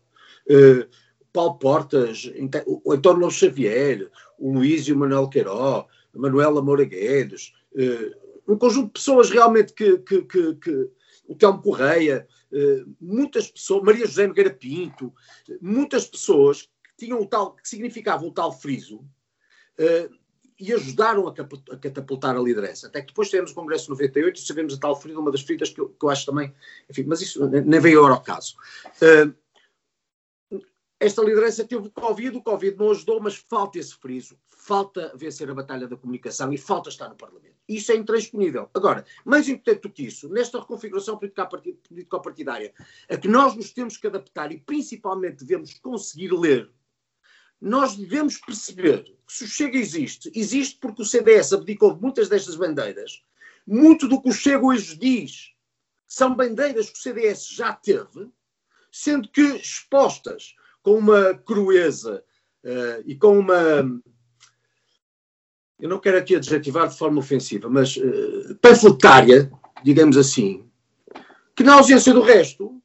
[SPEAKER 4] uh, Paulo Portas, o António Xavier, o Luís e o Manuel Queiró, a Manuela Moura Guedes, uh, um conjunto de pessoas realmente que, que, que, que o Telmo Correia, uh, muitas pessoas, Maria José Nogueira Pinto, muitas pessoas que tinham o tal, que significavam o tal friso, uh, e ajudaram a, catapultar a liderança. Até que depois tivemos o Congresso 98 e sabemos a tal ferida, uma das feridas que eu, que eu acho também, enfim, mas isso nem veio ao caso. Uh, esta liderança teve o Covid, o Covid não ajudou, mas falta esse friso, falta vencer a batalha da comunicação e falta estar no Parlamento. Isso é intransponível. Agora, mais importante do que isso, nesta reconfiguração político-partidária, a que nós nos temos que adaptar e principalmente devemos conseguir ler, nós devemos perceber que se o Chega existe, existe porque o CDS abdicou de muitas destas bandeiras. Muito do que o Chega hoje diz são bandeiras que o CDS já teve, sendo que expostas com uma crueza uh, e com uma. Eu não quero aqui adjetivar de forma ofensiva, mas uh, panfletária, digamos assim, que na ausência do resto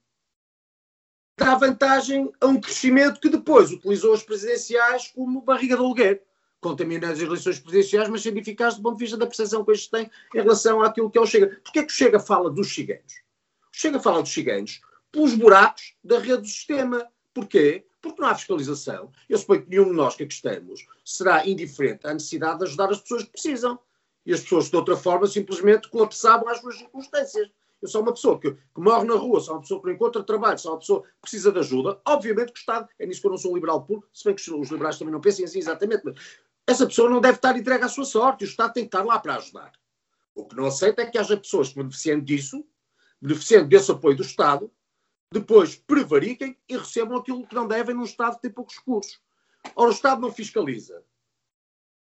[SPEAKER 4] dá vantagem a um crescimento que depois utilizou as presidenciais como barriga de aluguer. Contamina as eleições presidenciais, mas sendo eficaz do ponto de vista da percepção que estes têm em relação àquilo que é o Chega. Porquê é que o Chega fala dos ciganos? O Chega fala dos ciganos pelos buracos da rede do sistema. Porquê? Porque não há fiscalização. Eu suponho que nenhum de nós que aqui estamos será indiferente à necessidade de ajudar as pessoas que precisam. E as pessoas, de outra forma, simplesmente colapsavam às suas circunstâncias. Eu sou uma pessoa que, que, morre na rua, sou uma pessoa que não encontra trabalho, sou uma pessoa que precisa de ajuda. Obviamente que o Estado, é nisso que eu não sou um liberal puro, se bem que os liberais também não pensem assim exatamente, mas essa pessoa não deve estar entregue à sua sorte o Estado tem que estar lá para ajudar. O que não aceita é que haja pessoas que, beneficiando disso, beneficiando desse apoio do Estado, depois prevariquem e recebam aquilo que não devem num Estado que tem poucos recursos. Ora, o Estado não fiscaliza.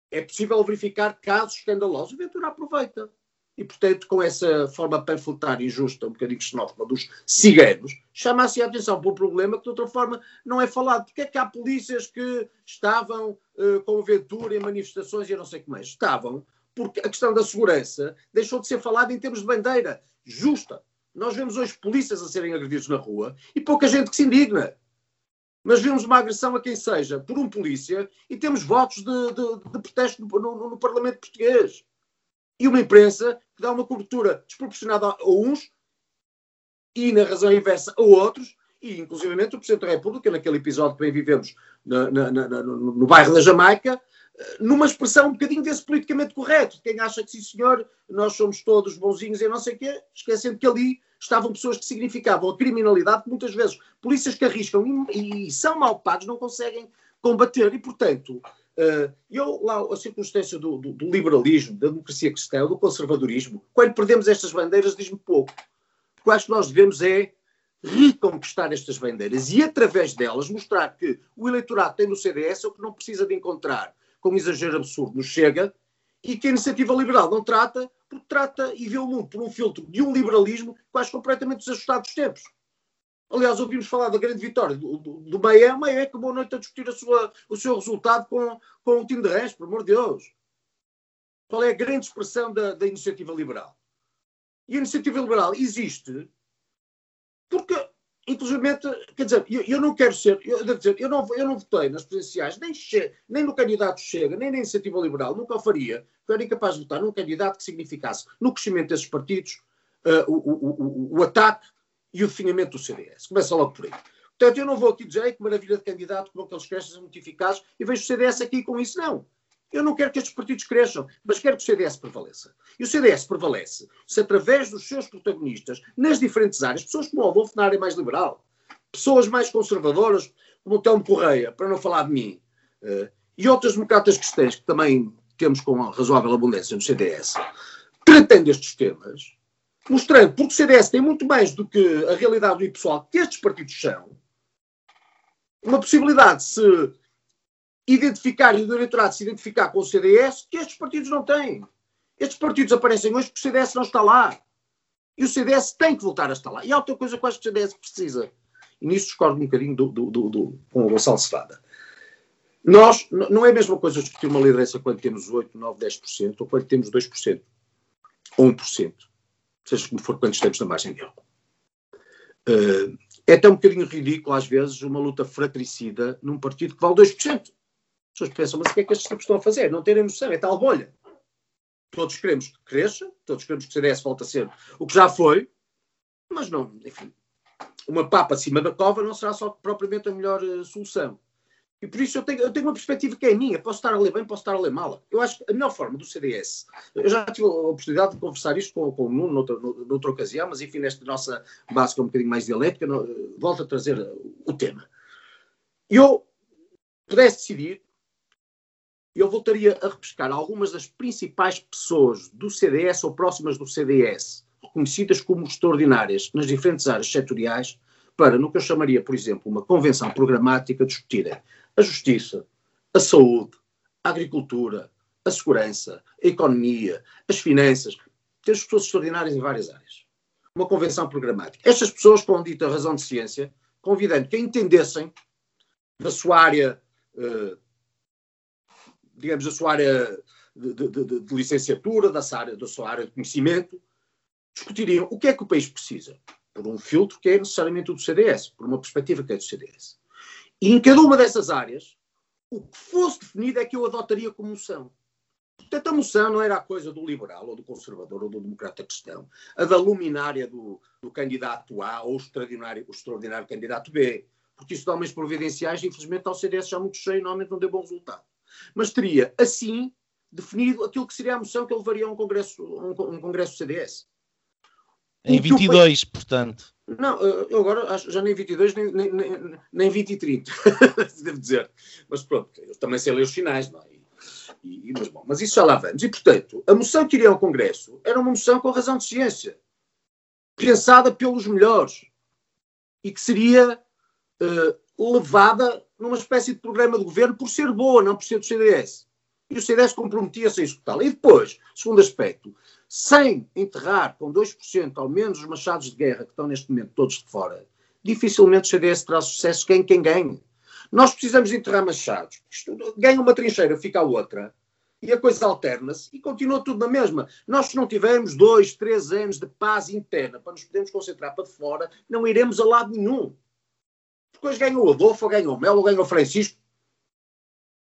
[SPEAKER 4] É possível verificar casos escandalosos. O Ventura aproveita. E, portanto, com essa forma panfletária injusta, um bocadinho xenófoba, dos ciganos, chama-se a atenção para um problema que, de outra forma, não é falado. Porque é que há polícias que estavam uh, com o Ventura em manifestações e não sei o que mais? Estavam porque a questão da segurança deixou de ser falada em termos de bandeira justa. Nós vemos hoje polícias a serem agredidos na rua e pouca gente que se indigna. Mas vemos uma agressão a quem seja por um polícia e temos votos de, de, de protesto no, no, no, Parlamento português. E uma imprensa que dá uma cobertura desproporcionada a uns e, na razão inversa, a outros, e inclusivamente o Presidente da República, naquele episódio que bem vivemos no, no bairro da Jamaica, numa expressão um bocadinho desse politicamente correto. Quem acha que sim, senhor, nós somos todos bonzinhos e não sei o quê, esquecendo que ali estavam pessoas que significavam a criminalidade que muitas vezes polícias que arriscam e, e são mal pagos não conseguem combater. E, portanto, uh, eu lá, a circunstância do, do, do, liberalismo, da democracia cristã, do conservadorismo, quando perdemos estas bandeiras, diz-me pouco. O que acho que nós devemos é reconquistar estas bandeiras e, através delas, mostrar que o eleitorado tem no CDS o que não precisa de encontrar com exagero absurdo no Chega, e que a iniciativa liberal não trata, porque trata e vê o mundo por um filtro de um liberalismo quase completamente desajustado dos tempos. Aliás, ouvimos falar da grande vitória do, do, do Maia, Maia acabou a noite a discutir a sua, o seu resultado com, com o time de Rennes, por amor de Deus. Qual é a grande expressão da, da iniciativa liberal? E a iniciativa liberal existe porque inclusive, quer dizer, eu, eu, não quero ser, eu devo dizer, eu não, eu não votei nas presidenciais, nem, che, nem no candidato Chega, nem na iniciativa liberal, nunca o faria. Eu era incapaz de votar num candidato que significasse, no crescimento desses partidos, uh, o, o, o, o, ataque e o definhamento do CDS. Começa logo por aí. Portanto, eu não vou aqui dizer que maravilha de candidato, como aqueles crescem são muito eficazes, e vejo o CDS aqui com isso, não. Eu não quero que estes partidos cresçam, mas quero que o CDS prevaleça. E o CDS prevalece se, através dos seus protagonistas, nas diferentes áreas, pessoas como o Adolfo na área mais liberal, pessoas mais conservadoras, como o Telmo Correia, para não falar de mim, uh, e outras democratas cristãs que também temos com razoável abundância no CDS, tratando estes temas, mostrando, porque o CDS tem muito mais do que a realidade do pessoal que estes partidos são, uma possibilidade de se identificar e o eleitorado se identificar com o CDS que estes partidos não têm. Estes partidos aparecem hoje porque o CDS não está lá. E o CDS tem que voltar a estar lá. E há outra coisa que eu acho que o CDS precisa. E nisso discordo um bocadinho do, do, do, do com o Gonçalo Cevada. Nós, não é a mesma coisa discutir uma liderança quando temos 8, 9, 10% ou quando temos 2% ou 1%, seja como for, quando estamos na margem de erro. Uh, é até um bocadinho ridículo, às vezes, uma luta fratricida num partido que vale 2%. As pessoas pensam, mas o que é que estes tipos estão a fazer? Não terem noção, é tal bolha. Todos queremos que cresça, todos queremos que o CDS volte a ser o que já foi, mas não, enfim, uma papa acima da cova não será só propriamente a melhor uh, solução. E por isso eu tenho, eu tenho uma perspectiva que é minha. Posso estar a ler bem, posso estar a ler mal. Eu acho que a melhor forma do CDS. Eu já tive a oportunidade de conversar isto com, com o Nuno noutra, noutra ocasião, mas enfim, nesta nossa base que é um bocadinho mais dialética, não, volto a trazer o tema. Eu pudesse decidir, eu voltaria a repescar algumas das principais pessoas do CDS ou próximas do CDS, reconhecidas como extraordinárias nas diferentes áreas setoriais, para, no que eu chamaria, por exemplo, uma convenção programática, discutirem a justiça, a saúde, a agricultura, a segurança, a economia, as finanças. Temos pessoas extraordinárias em várias áreas. Uma convenção programática. Estas pessoas, com dita razão de ciência, convidando que entendessem da sua área, eh, digamos, da sua área de, de, de, de licenciatura, da sua, área, da sua área de conhecimento, discutiriam o que é que o país precisa. Por um filtro que é necessariamente o do CDS, por uma perspectiva que é do CDS. E em cada uma dessas áreas, o que fosse definido é que eu adotaria como moção. Portanto, a moção não era a coisa do liberal, ou do conservador, ou do democrata cristão, a da luminária do, do candidato A ou o extraordinário, o extraordinário candidato B, porque isso dá umas providenciais, infelizmente, ao CDS já muito cheio, normalmente não deu bom resultado. Mas teria, assim, definido aquilo que seria a moção que ele levaria a um congresso, um, um congresso CDS.
[SPEAKER 1] Em 22, portanto.
[SPEAKER 4] Não, eu agora acho, já nem 22, nem, nem, nem, nem 20 e 30, [laughs] devo dizer. Mas pronto, eu também sei ler os finais, não é? E, e, mas, bom, mas isso já lá vamos. E, portanto, a moção que iria ao Congresso era uma moção com razão de ciência, pensada pelos melhores, e que seria uh, levada numa espécie de programa de governo por ser boa, não por ser do CDS. E o CDS comprometia-se a executá-la. E depois, segundo aspecto, sem enterrar com 2% ao menos os machados de guerra que estão neste momento todos de fora, dificilmente o CDS terá sucesso quem quem ganhe. Nós precisamos enterrar machados. Ganha uma trincheira, fica a outra. E a coisa alterna-se e continua tudo na mesma. Nós, se não tivermos dois, três anos de paz interna para nos podermos concentrar para fora, não iremos a lado nenhum. Depois ganha o Adolfo, ganha o Melo, ganha o Francisco.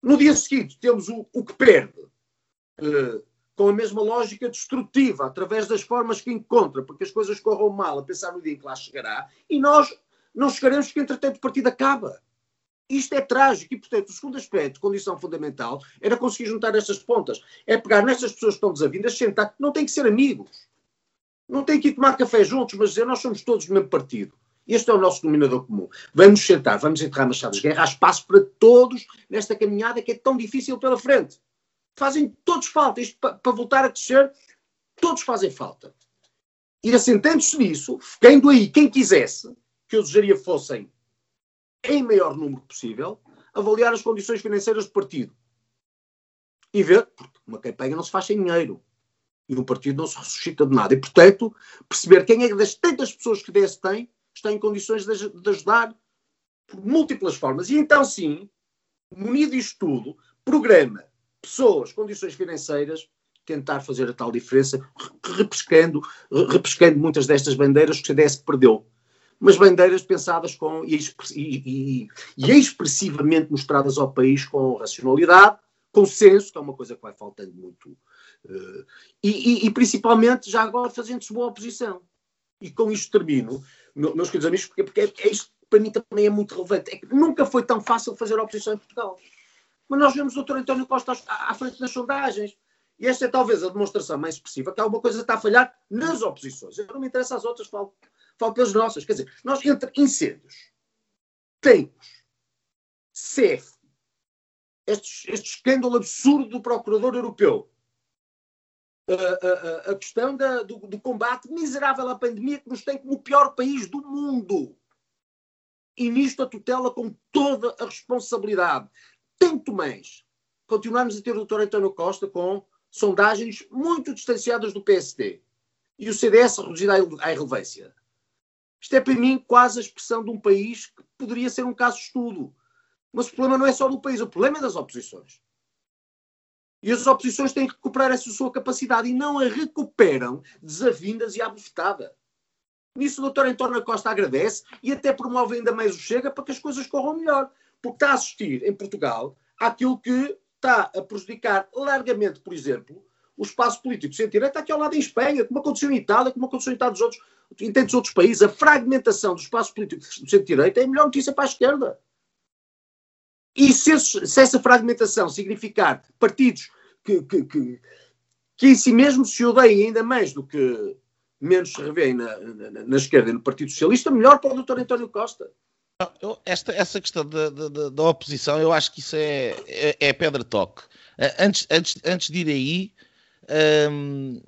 [SPEAKER 4] No dia seguinte, temos o, o que perde. Uh, com a mesma lógica destrutiva, através das formas que encontra, porque as coisas corram mal, a pensar no dia em que lá chegará, e nós não chegaremos porque, entretanto, o partido acaba. Isto é trágico e, portanto, o segundo aspecto, condição fundamental, era conseguir juntar estas pontas. É pegar nestas pessoas que estão desavindas, sentar, não tem que ser amigos. Não tem que ir tomar café juntos, mas dizer nós somos todos do mesmo partido. Este é o nosso denominador comum. Vamos sentar, vamos enterrar machados de guerra. Há espaço para todos nesta caminhada que é tão difícil pela frente fazem todos falta. Isto para, para voltar a descer, todos fazem falta. E assentando-se nisso, ficando aí quem quisesse, que eu desejaria fossem em maior número possível, avaliar as condições financeiras do partido. E ver, porque uma campanha não se faz sem dinheiro. E um partido não se ressuscita de nada. E, portanto, perceber quem é das tantas pessoas que desse tem, está em condições de, de ajudar por múltiplas formas. E então, sim, munido isto tudo, programa pessoas, condições financeiras, tentar fazer a tal diferença, repescando, repescando muitas destas bandeiras que o CDS perdeu. Mas bandeiras pensadas com e, e, e, expressivamente mostradas ao país com racionalidade, consenso, que é uma coisa que vai faltando muito. Uh, e, principalmente, já agora, fazendo-se boa oposição. E com isto termino, meus queridos amigos, porque, porque é, é isto para mim também é muito relevante. É que nunca foi tão fácil fazer oposição em Portugal. Mas nós vemos o Dr. António Costa à, frente das sondagens. E esta é talvez a demonstração mais expressiva que alguma coisa está a falhar nas oposições. Eu não me interessa as outras, falo, falo pelas nossas. Quer dizer, nós entre incêndios temos CEF, este, este escândalo absurdo do Procurador Europeu, a, a, questão da, do, do, combate miserável à pandemia que nos tem como o pior país do mundo. E nisto a tutela com toda a responsabilidade tanto mais continuamos a ter o Dr. António Costa com sondagens muito distanciadas do PSD e o CDS reduzido à irrelevância. Isto é para mim quase a expressão de um país que poderia ser um caso de estudo. Mas o problema não é só do país, o problema é das oposições. E as oposições têm que recuperar essa sua capacidade e não a recuperam desavindas e à bufetada. Nisso o doutor António Costa agradece e até promove ainda mais o Chega para que as coisas corram melhor. Porque está a assistir em Portugal àquilo que está a prejudicar largamente, por exemplo, o espaço político centro-direita aqui ao lado em Espanha, como aconteceu em Itália, como aconteceu em tantos outros, em tantos outros países. A fragmentação do espaço político do centro-direita é a melhor notícia para a esquerda. E se, se essa fragmentação significar partidos que, que, que, que, em si mesmo se odeiem ainda mais do que menos se revêem na, na, na, esquerda e no Partido Socialista, melhor para o Dr. António Costa.
[SPEAKER 1] Esta, essa questão da, da, da, oposição, eu acho que isso é, é, é pedra-toque. Antes, antes, antes de ir aí, hum,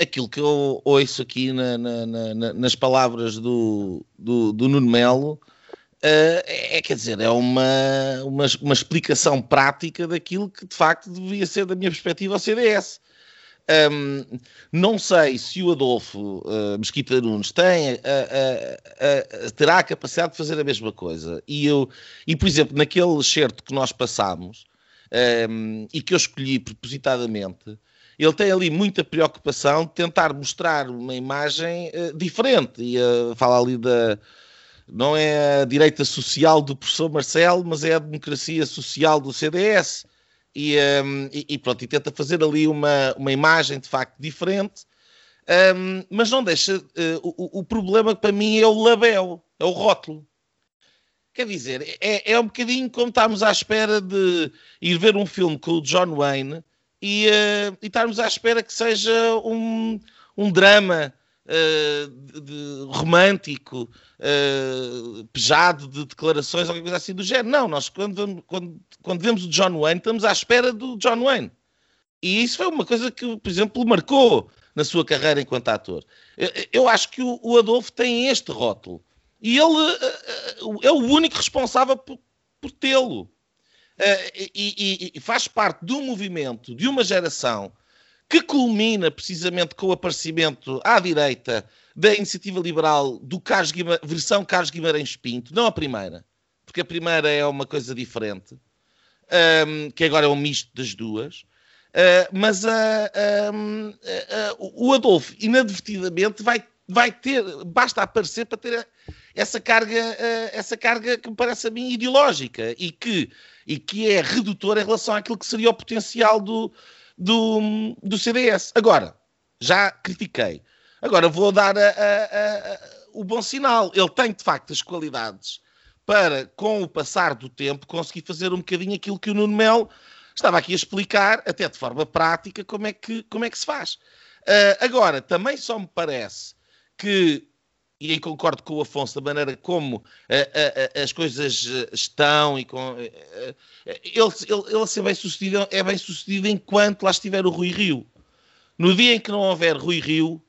[SPEAKER 1] aquilo que eu ouço aqui na, na, nas palavras do, do, do Nuno Melo Uh, é, quer dizer, é uma, uma, uma, explicação prática daquilo que de facto devia ser, da minha perspectiva, o CDS. Um, não sei se o Adolfo uh, Mesquita Nunes tem, uh, terá a capacidade de fazer a mesma coisa. E, eu, e por exemplo, naquele certo que nós passámos um, e que eu escolhi propositadamente, ele tem ali muita preocupação de tentar mostrar uma imagem diferente. E fala ali da não é a direita social do professor Marcelo, mas é a democracia social do CDS. E, um, e, e pronto, e tenta fazer ali uma, uma imagem de facto diferente, um, mas não deixa. Uh, o, o, problema para mim é o label, é o rótulo. Quer dizer, é, é um bocadinho como estarmos à espera de ir ver um filme com o John Wayne e, uh, e estarmos à espera que seja um, um drama uh, de, romântico uh, pejado de declarações alguma coisa assim do género. Não, nós quando, quando, quando vemos o John Wayne, estamos à espera do John Wayne. E isso foi uma coisa que, por exemplo, marcou na sua carreira enquanto ator. Eu, eu acho que o, o, Adolfo tem este rótulo. E ele uh, é o único responsável por, por tê-lo. Uh, e, e, e, faz parte de um movimento, de uma geração, que culmina precisamente com o aparecimento à direita da iniciativa liberal do Carlos Guimarães, versão Carlos Guimarães Pinto, não a primeira, porque a primeira é uma coisa diferente, um, que agora é um misto das duas. Uh, mas uh, um, uh, o Adolfo, inadvertidamente, vai, vai ter, basta aparecer para ter essa carga, essa carga que me parece a mim ideológica e que, e que é redutora em relação àquilo que seria o potencial do, do, do CDS. Agora, já critiquei. Agora vou dar a, a, a, o bom sinal. Ele tem, de facto, as qualidades para, com o passar do tempo, conseguir fazer um bocadinho aquilo que o Nuno Melo estava aqui a explicar, até de forma prática, como é que, como é que se faz. Uh, agora, também só me parece que, e aí concordo com o Afonso, da maneira como uh, uh, as coisas estão e com. ele, ele, ele a ser bem sucedido é bem sucedido enquanto lá estiver o Rui Rio. No dia em que não houver Rui Rio,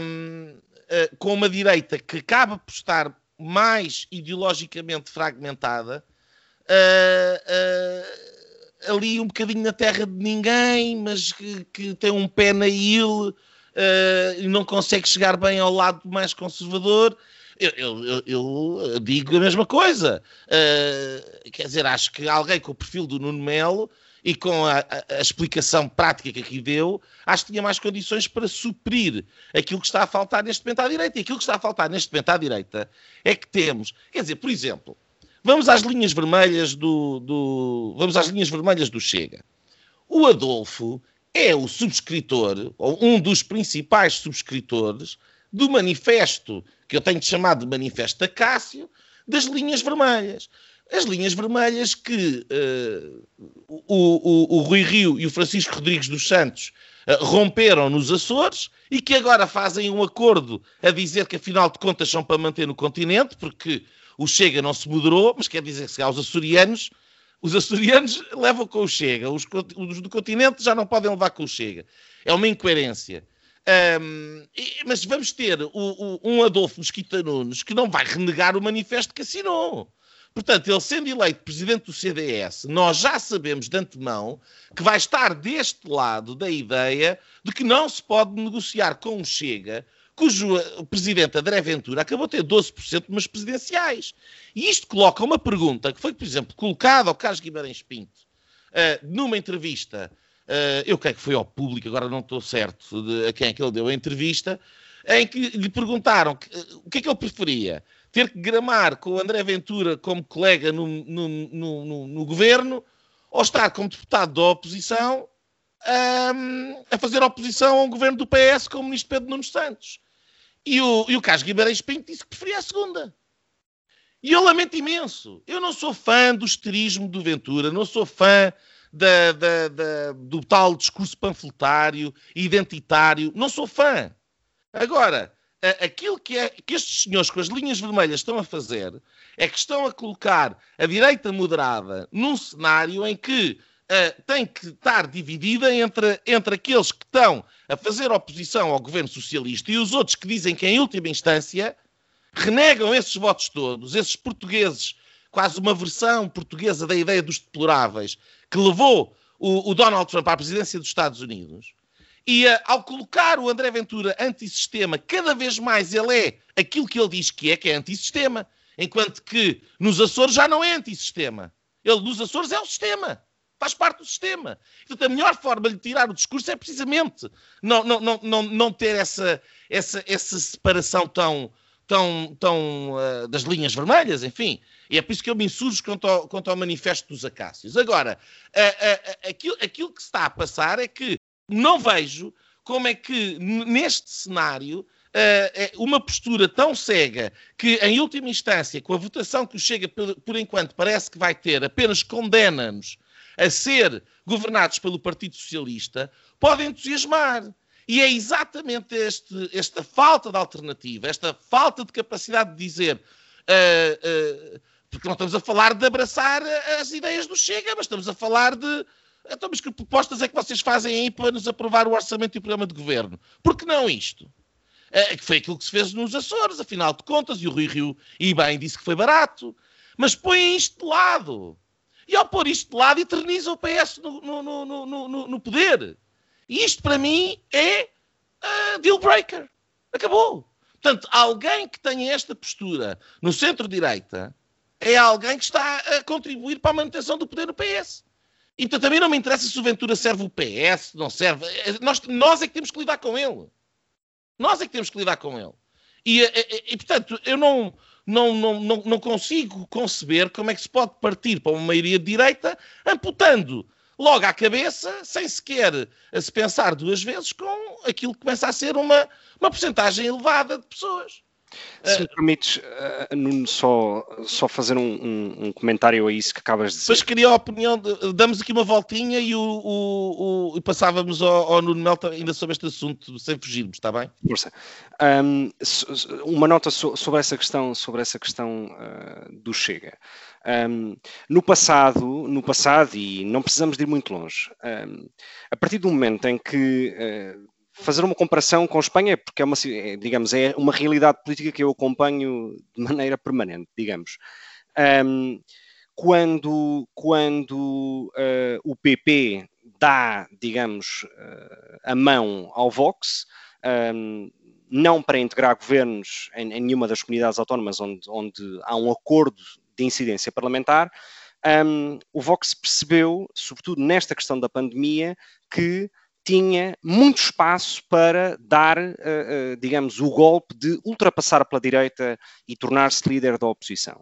[SPEAKER 1] um, uh, ah, com uma direita que acaba por estar mais ideologicamente fragmentada, uh, uh, ali um bocadinho na terra de ninguém, mas que, que tem um pé na ilha e não consegue chegar bem ao lado mais conservador. Eu, eu, eu, digo a mesma coisa. quer dizer, acho que alguém com o perfil do Nuno Melo e com a, a, a, explicação prática que aqui deu, acho que tinha mais condições para suprir aquilo que está a faltar neste momento à direita. E aquilo que está a faltar neste momento à direita é que temos, quer dizer, por exemplo, vamos às linhas vermelhas do, do vamos às linhas vermelhas do Chega. O Adolfo é o subscritor, ou um dos principais subscritores, do manifesto, que eu tenho chamado de Manifesto da Cássio, das linhas vermelhas. As linhas vermelhas que uh, o, o, o, Rui Rio e o Francisco Rodrigues dos Santos uh, romperam nos Açores e que agora fazem um acordo a dizer que afinal de contas são para manter no continente, porque o Chega não se moderou, mas quer dizer que os açorianos, os açorianos levam com o Chega, os, os do continente já não podem levar com o Chega. É uma incoerência. Um, mas vamos ter o, o, um Adolfo Mesquita Nunes que não vai renegar o manifesto que assinou. Portanto, ele sendo eleito presidente do CDS, nós já sabemos de antemão que vai estar deste lado da ideia de que não se pode negociar com o Chega cujo eh, presidente André Ventura acabou de ter 12% nas presidenciais. E isto coloca uma pergunta que foi, por exemplo, colocada ao Carlos Guimarães Pinto uh, numa entrevista, uh, eu creio que foi ao público, agora não estou certo de, a quem é que ele deu a entrevista, em que lhe perguntaram que, uh, o que é que ele preferia. Ter que gramar com o André Ventura como colega no, no, no, no, no governo ou estar como deputado da oposição um, a fazer oposição a um governo do PS com o ministro Pedro Nunes Santos. E o, e o Carlos Guimarães Pinto disse que preferia a segunda. E eu lamento imenso. Eu não sou fã do esterismo do Ventura, não sou fã da, da, da, do tal discurso panfletário, identitário, não sou fã. Agora, aquilo que, é, que estes senhores com as linhas vermelhas estão a fazer é que estão a colocar a direita moderada num cenário em que uh, tem que estar dividida entre, entre aqueles que estão a fazer oposição ao governo socialista e os outros que dizem que, em última instância, renegam esses votos todos, esses portugueses, quase uma versão portuguesa da ideia dos deploráveis, que levou o, o Donald Trump à presidência dos Estados Unidos. E uh, ao colocar o André Ventura antissistema, cada vez mais ele é aquilo que ele diz que é, que é antissistema. Enquanto que nos Açores já não é antissistema. Ele nos Açores é o sistema faz parte do sistema. Portanto, a melhor forma de tirar o discurso é precisamente não, não, não, não, não ter essa, essa, essa separação tão, tão, tão uh, das linhas vermelhas, enfim. E é por isso que eu me insurjo quanto ao, quanto ao manifesto dos Acácios. Agora, aquilo, aquilo que está a passar é que não vejo como é que neste cenário uma postura tão cega que, em última instância, com a votação que o Chega, por enquanto, parece que vai ter, apenas condena-nos a ser governados pelo Partido Socialista podem entusiasmar. E é exatamente este, esta falta de alternativa, esta falta de capacidade de dizer. Uh, uh, porque não estamos a falar de abraçar as ideias do Chega, mas estamos a falar de. Então, mas que propostas é que vocês fazem aí para nos aprovar o orçamento e o programa de governo? Por que não isto? Uh, que foi aquilo que se fez nos Açores, afinal de contas, e o Rui Rio, e bem, disse que foi barato. Mas põem isto de lado. E ao pôr isto de lado, eterniza o PS no, no, no, no, poder. E isto, para mim, é uh, deal breaker. Acabou. Portanto, alguém que tenha esta postura no centro-direita é alguém que está a contribuir para a manutenção do poder no PS. Então também não me interessa se o Ventura serve o PS, não serve. Nós, nós é que temos que lidar com ele. Nós é que temos que lidar com ele. E, e, e portanto, eu não, não, não, não, consigo conceber como é que se pode partir para uma maioria de direita amputando logo à cabeça, sem sequer se pensar duas vezes, com aquilo que começa a ser uma, uma porcentagem elevada de pessoas.
[SPEAKER 5] Se me permites, uh, Nuno, só, só fazer um, um, um, comentário a isso que acabas de dizer.
[SPEAKER 1] Depois queria a opinião, de, damos aqui uma voltinha e, o, o, o, passávamos ao, ao Nuno Melta ainda sobre este assunto, sem fugirmos, está bem?
[SPEAKER 5] Força. Um, uma nota sobre essa questão, sobre essa questão uh, do Chega. No passado, no passado, e não precisamos de ir muito longe, a partir do momento em que uh, fazer uma comparação com a Espanha, porque é uma, é, digamos, é uma realidade política que eu acompanho de maneira permanente, digamos. Um, quando quando uh, o PP dá, digamos, uh, a mão ao Vox, um, não para integrar governos em, em, nenhuma das comunidades autónomas onde, onde há um acordo de incidência parlamentar, um, o Vox percebeu, sobretudo nesta questão da pandemia, que tinha muito espaço para dar, uh, uh, digamos, o golpe de ultrapassar pela direita e tornar-se líder da oposição.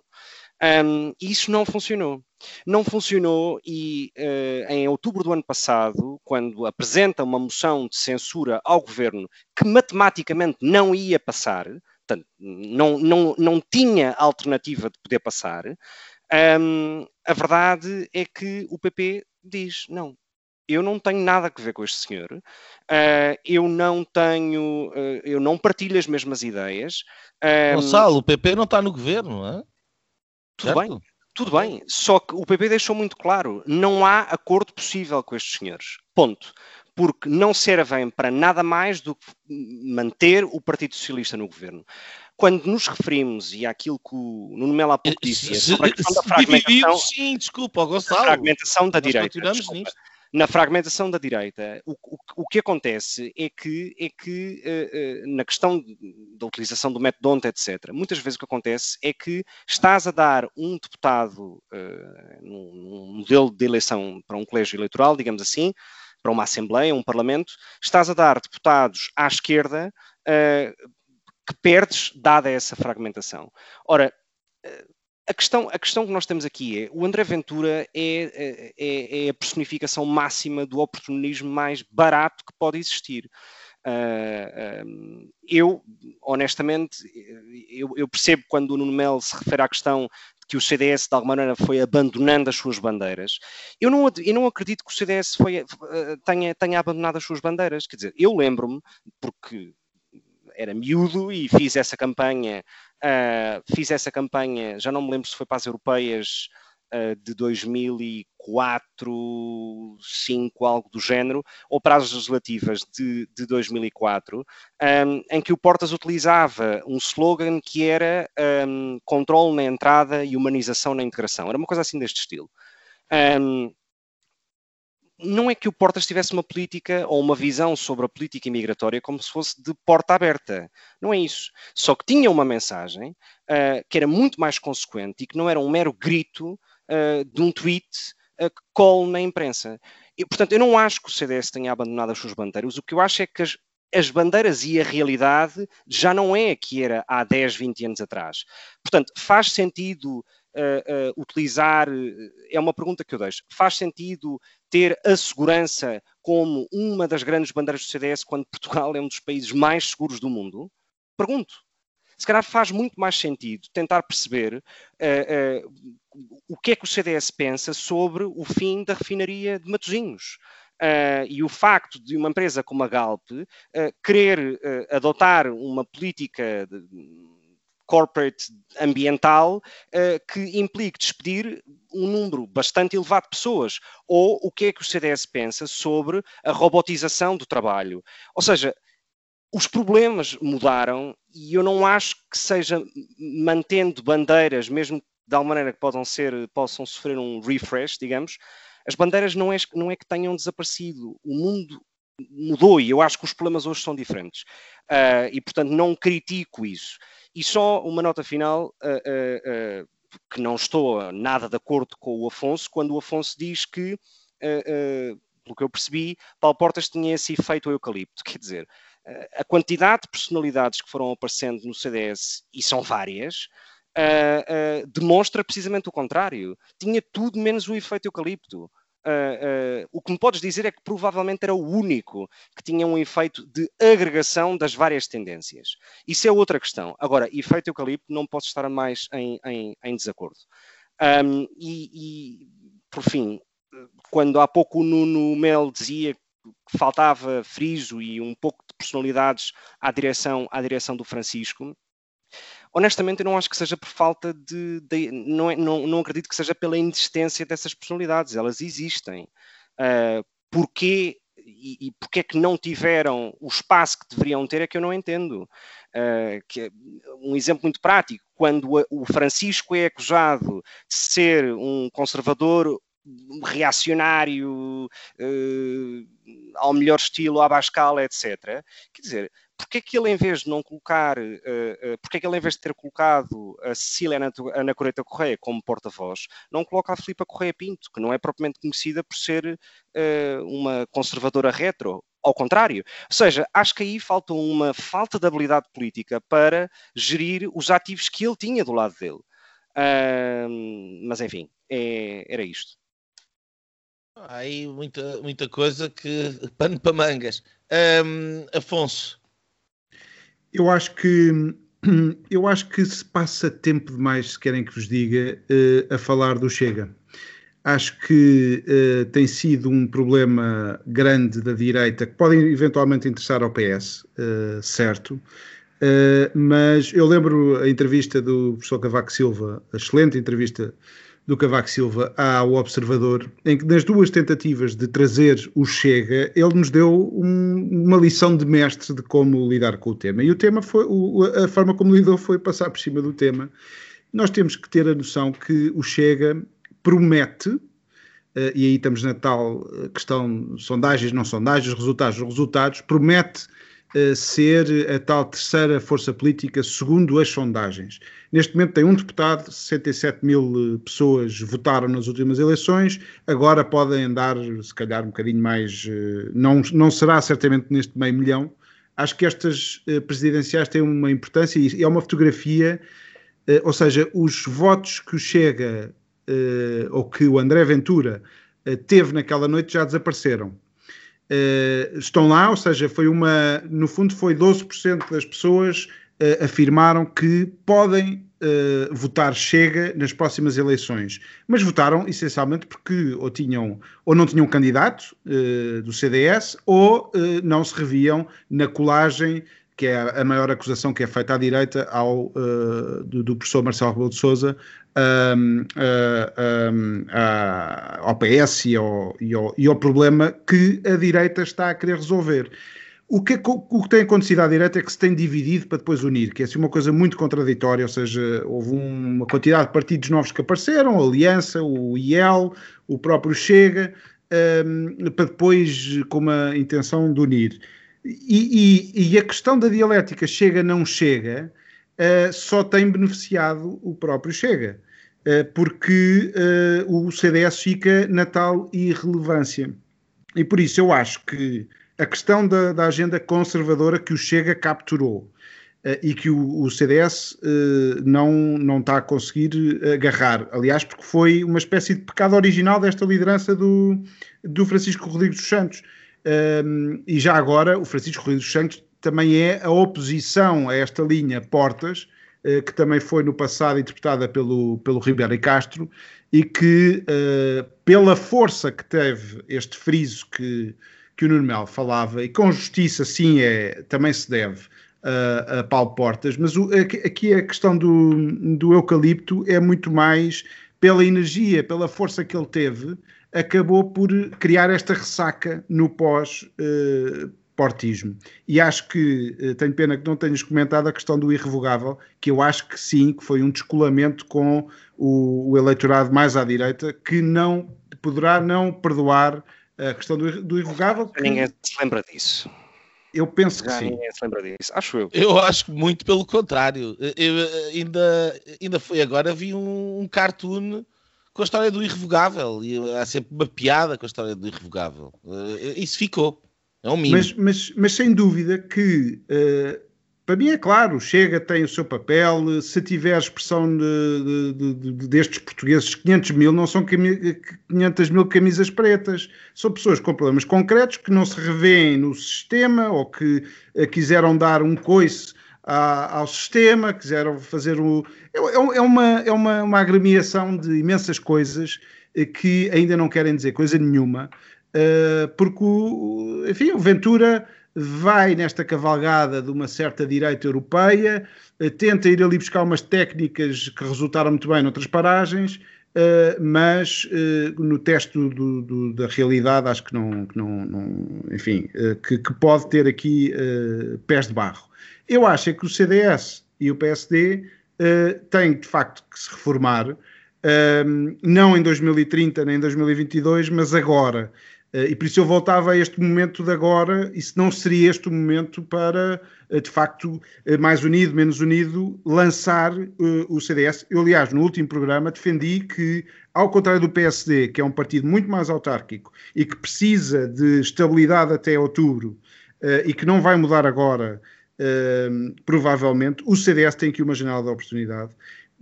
[SPEAKER 5] Um, isso não funcionou. Não funcionou e uh, em outubro do ano passado, quando apresenta uma moção de censura ao governo que matematicamente não ia passar, portanto, não, não, não tinha alternativa de poder passar, um, a verdade é que o PP diz: não, eu não tenho nada a ver com este senhor, uh, eu não tenho, uh, eu não partilho as mesmas ideias.
[SPEAKER 1] Um, Gonçalo, o PP não está no governo, não é?
[SPEAKER 5] Tudo certo? bem, tudo bem, só que o PP deixou muito claro, não há acordo possível com estes senhores, ponto. Porque não servem para nada mais do que manter o Partido Socialista no governo quando nos referimos, e àquilo que o Nuno Melo há pouco disse,
[SPEAKER 1] sobre a questão da fragmentação... Sim, desculpa, Gonçalo.
[SPEAKER 5] A fragmentação da direita. Na fragmentação da direita, o, o, o, que acontece é que, é que uh, uh, na questão da utilização do método ONT, etc., muitas vezes o que acontece é que estás a dar um deputado uh, num, modelo de eleição para um colégio eleitoral, digamos assim, para uma Assembleia, um Parlamento, estás a dar deputados à esquerda que perdes, dada essa fragmentação. Ora, a questão, a questão que nós temos aqui é o André Ventura é, é, é a personificação máxima do oportunismo mais barato que pode existir. Uh, eu, honestamente, eu, eu, percebo quando o Nuno Melo se refere à questão de que o CDS, de alguma maneira, foi abandonando as suas bandeiras. Eu não, eu não acredito que o CDS foi, uh, tenha, tenha abandonado as suas bandeiras. Quer dizer, eu lembro-me, porque era miúdo e fiz essa campanha, uh, fiz essa campanha, já não me lembro se foi para as europeias uh, de 2004, 2005, algo do género, ou para as legislativas de, de 2004, um, em que o Portas utilizava um slogan que era um, controle na entrada e humanização na integração. Era uma coisa assim deste estilo. Um, não é que o Portas tivesse uma política ou uma visão sobre a política imigratória como se fosse de porta aberta. Não é isso. Só que tinha uma mensagem uh, que era muito mais consequente e que não era um mero grito uh, de um tweet uh, que cole na imprensa. E, portanto, eu não acho que o CDS tenha abandonado as suas bandeiras. O que eu acho é que as, as bandeiras e a realidade já não é a que era há 10, 20 anos atrás. Portanto, faz sentido uh, uh, utilizar, é uma pergunta que eu deixo, faz sentido ter a segurança como uma das grandes bandeiras do CDS quando Portugal é um dos países mais seguros do mundo? Pergunto. Se calhar faz muito mais sentido tentar perceber o que é que o CDS pensa sobre o fim da refinaria de Matosinhos. Uh, e o facto de uma empresa como a Galp uh, querer uh, adotar uma política de, corporate ambiental uh, que implique despedir um número bastante elevado de pessoas. Ou o que é que o CDS pensa sobre a robotização do trabalho. Ou seja, os problemas mudaram e eu não acho que seja mantendo bandeiras, mesmo de alguma maneira que possam, ser, possam sofrer um refresh, digamos, as bandeiras não é, não é que tenham desaparecido. O mundo mudou e eu acho que os problemas hoje são diferentes. Uh, e, portanto, não critico isso. E só uma nota final, uh, uh, que não estou nada de acordo com o Afonso, quando o Afonso diz que, pelo que eu percebi, Paulo Portas tinha esse efeito eucalipto. Quer dizer, a quantidade de personalidades que foram aparecendo no CDS, e são várias, demonstra precisamente o contrário. Tinha tudo menos o efeito eucalipto. Uh, o que me podes dizer é que provavelmente era o único que tinha um efeito de agregação das várias tendências. Isso é outra questão. Agora, efeito eucalipto, não posso estar mais em, em, em desacordo. Um, e, e, por fim, quando há pouco o Nuno Mel dizia que faltava friso e um pouco de personalidades à direção, à direção do Francisco, honestamente eu não acho que seja por falta de, de não, é, não, não, acredito que seja pela inexistência dessas personalidades, elas existem. Uh, porquê e, e porque é que não tiveram o espaço que deveriam ter é que eu não entendo. Uh, que, é um exemplo muito prático, quando o Francisco é acusado de ser um conservador reacionário, uh, ao melhor estilo, à bascala, etc. Quer dizer, porque é que ele, em vez de não colocar, uh, uh, porque é que ele, em vês de ter colocado a Cecília Ana Coreta Correia como porta-voz, não coloca a Filipa Correia Pinto, que não é propriamente conhecida por ser uh, uma conservadora retro, ao contrário. Ou seja, acho que aí falta uma falta de habilidade política para gerir os ativos que ele tinha do lado dele. Uh, mas enfim, é, era isto.
[SPEAKER 1] Há aí muita, muita coisa que. pano para mangas. Um, Afonso,
[SPEAKER 6] eu acho que [clears throat] eu acho que se passa tempo demais, se querem que vos diga, uh, a falar do Chega. Acho que uh, tem sido um problema grande da direita que pode eventualmente interessar ao PS, uh, eh, certo. mas eu lembro a entrevista do professor Cavaco Silva, a excelente entrevista do Cavaco Silva ao Observador, em que nas duas tentativas de trazer o Chega, ele nos deu um, uma lição de mestre de como lidar com o tema. E o tema foi, o, a forma como lidou foi passar por cima do tema. Nós temos que ter a noção que o Chega promete e aí estamos na tal questão sondagens, não sondagens, resultados, resultados, promete ser a tal terceira força política segundo as sondagens. Neste momento tem um deputado, 67 mil pessoas votaram nas últimas eleições, agora podem andar, se calhar, um bocadinho mais. Não, não será certamente neste meio milhão. Acho que estas presidenciais têm uma importância e é uma fotografia, ou seja, os votos que Chega ou que o André Ventura teve naquela noite já desapareceram uh, estão lá, ou seja, foi uma, no fundo foi 12% das pessoas uh, afirmaram que podem uh, votar Chega nas próximas eleições, mas votaram essencialmente porque ou tinham ou não tinham candidato do CDS ou não se reviam na colagem que é a maior acusação que é feita à direita ao, uh, do, do, professor Marcelo Rebelo de Sousa uh, uh, ao PS e ao, e, ao, e ao, problema que a direita está a querer resolver. O que, o que tem acontecido à direita é que se tem dividido para depois unir, que é assim uma coisa muito contraditória, ou seja, houve uma quantidade de partidos novos que apareceram, a Aliança, o IEL, o próprio Chega, um, para depois com uma intenção de unir. E, e, e, a questão da dialética chega-não chega uh, só tem beneficiado o próprio Chega, uh, porque uh, o CDS fica na tal irrelevância. E por isso eu acho que a questão da, da agenda conservadora que o Chega capturou e que o, o CDS não, não está a conseguir agarrar, aliás, porque foi uma espécie de pecado original desta liderança do, do Francisco Rodrigues dos Santos e já agora, o Francisco Rui dos Santos também é a oposição a esta linha Portas, uh, que também foi no passado interpretada pelo, pelo Ribeiro Castro, e que, uh, pela força que teve este friso que, que o Nuno Melo falava, e com justiça, sim, é, também se deve a Paulo Portas, mas o, aqui a questão do, do eucalipto é muito mais pela energia, pela força que ele teve acabou por criar esta ressaca no pós-portismo. e acho que, uh, tenho pena que não tenhas comentado a questão do irrevogável, que eu acho que sim, que foi um descolamento com o, o eleitorado mais à direita, que não poderá não perdoar a questão do, do irrevogável. Que...
[SPEAKER 5] Ninguém se lembra disso.
[SPEAKER 6] Eu penso que
[SPEAKER 5] Já
[SPEAKER 6] sim.
[SPEAKER 5] Ninguém se lembra disso, acho eu.
[SPEAKER 1] Eu acho muito pelo contrário. Eu, ainda, ainda foi agora, vi um, um cartoon com a história do irrevogável. E há sempre uma piada com a história do irrevogável. Uh, isso ficou. É um mínimo.
[SPEAKER 6] Mas, mas, mas sem dúvida que, uh, para mim é claro, Chega tem o seu papel. Se tiver expressão de, de, de, destes portugueses, 500 mil não são 500 mil camisas pretas. São pessoas com problemas concretos que não se revêem no sistema ou que uh, quiseram dar um coice ao sistema, quiseram fazer o. É, é, é, uma, é uma, uma agremiação de imensas coisas eh, que ainda não querem dizer coisa nenhuma, uh, porque, o, enfim, o Ventura vai nesta cavalgada de uma certa direita europeia, uh, tenta ir ali buscar umas técnicas que resultaram muito bem noutras paragens, mas no teste do, do, da realidade acho que não, que não, não enfim, que, que, pode ter aqui pés de barro. Eu acho é que o CDS e o PSD têm de facto que se reformar, não em 2030 nem em 2022, mas agora. e por isso eu voltava a este momento de agora, e se não seria este o momento para eh, de facto, eh, mais unido, menos unido, lançar uh, o CDS. Eu, aliás, no último programa defendi que, ao contrário do PSD, que é um partido muito mais autárquico e que precisa de estabilidade até outubro uh, e que não vai mudar agora, provavelmente, o CDS tem aqui uma janela de oportunidade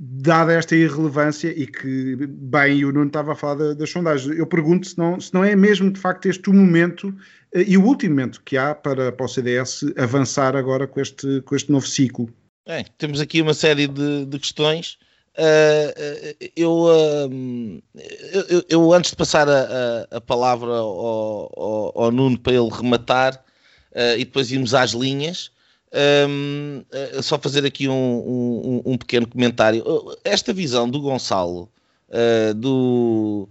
[SPEAKER 6] dada esta irrelevância e que, bem, o Nuno estava a falar das sondagens, eu pergunto se não, se não é mesmo de facto este o momento eh, e o último momento que há para, para o CDS avançar agora com este, com este novo ciclo.
[SPEAKER 1] Bem, temos aqui uma série de, de questões. Uh, eu, uh, eu, eu, antes de passar a, a, a palavra ao, ao, ao, Nuno para ele rematar uh, e depois irmos às linhas, um, só fazer aqui um, um, um, pequeno comentário. Esta visão do Gonçalo, do,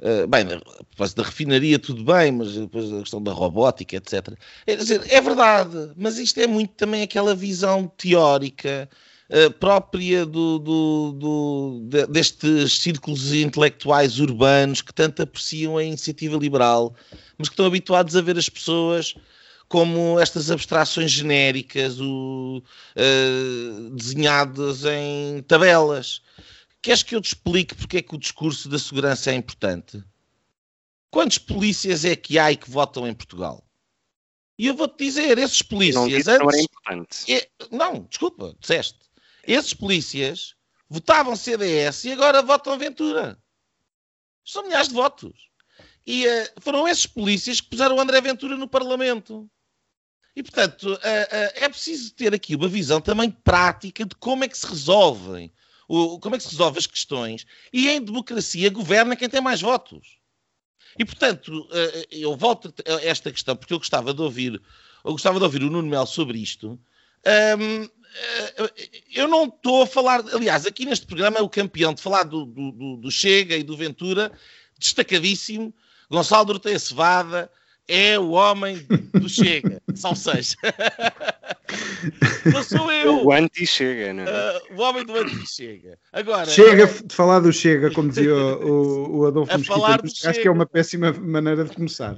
[SPEAKER 1] Uh, bem, da refinaria tudo bem, mas depois a questão da robótica, etc. É, dizer, é verdade, mas isto é muito também aquela visão teórica uh, própria do, do, do, de, destes círculos intelectuais urbanos que tanto apreciam a iniciativa liberal, mas que estão habituados a ver as pessoas como estas abstrações genéricas o, uh, desenhadas em tabelas. Queres que eu te explique porque é que o discurso da segurança é importante? Quantos polícias é que há e que votam em Portugal? E eu vou-te dizer, esses polícias. Não,
[SPEAKER 5] antes, não era importante.
[SPEAKER 1] É, não, desculpa, disseste. Esses polícias votavam CDS e agora votam Ventura. São milhares de votos. E uh, foram esses polícias que puseram o André Ventura no Parlamento. E, portanto, uh, uh, é preciso ter aqui uma visão também prática de como é que se resolvem, como é que se resolvem as questões. E em democracia governa quem tem mais votos. E, portanto, uh, eu volto a esta questão, porque eu gostava de ouvir, eu gostava de ouvir o Nuno Mel sobre isto. Eu não estou a falar, aliás, aqui neste programa é o campeão de falar do, do, do Chega e do Ventura, destacadíssimo, Gonçalo Dorteia Cevada, é o homem do Chega. [laughs] São seis. [laughs] não sou eu.
[SPEAKER 5] O anti-Chega, não
[SPEAKER 1] é? Uh, o homem do anti-Chega. Agora,
[SPEAKER 6] Chega de falar do Chega, como dizia o, o Adolfo Mesquita. Acho Chega. que é uma péssima maneira de começar.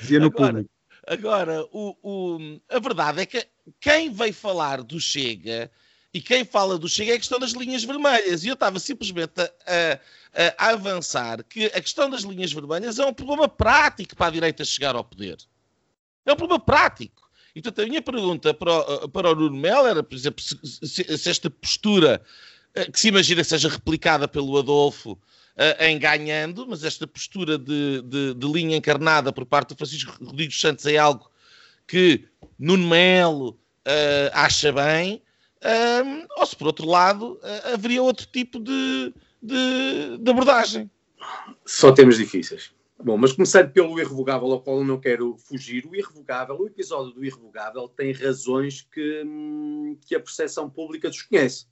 [SPEAKER 6] Dizia no agora, público.
[SPEAKER 1] Agora, o, o, a verdade é que quem veio falar do Chega e quem fala do Chega é a questão das linhas vermelhas. E eu estava simplesmente a, a, a, avançar que a questão das linhas vermelhas é um problema prático para a direita chegar ao poder. É um problema prático. E, portanto, a minha pergunta para o, para o Nuno Mel era, por exemplo, se, se, se esta postura eh, que se imagina seja replicada pelo Adolfo uh, em ganhando, mas esta postura de, de, de, linha encarnada por parte do Francisco Rodrigues Santos é algo que Nuno Melo uh, acha bem, um, ou se por outro lado uh, haveria outro tipo de, de, de, abordagem.
[SPEAKER 4] Só temas difíceis. Bom, mas começando pelo irrevogável, ao qual eu não quero fugir, o irrevogável, o episódio do irrevogável tem razões que, hum, que a percepção pública desconhece.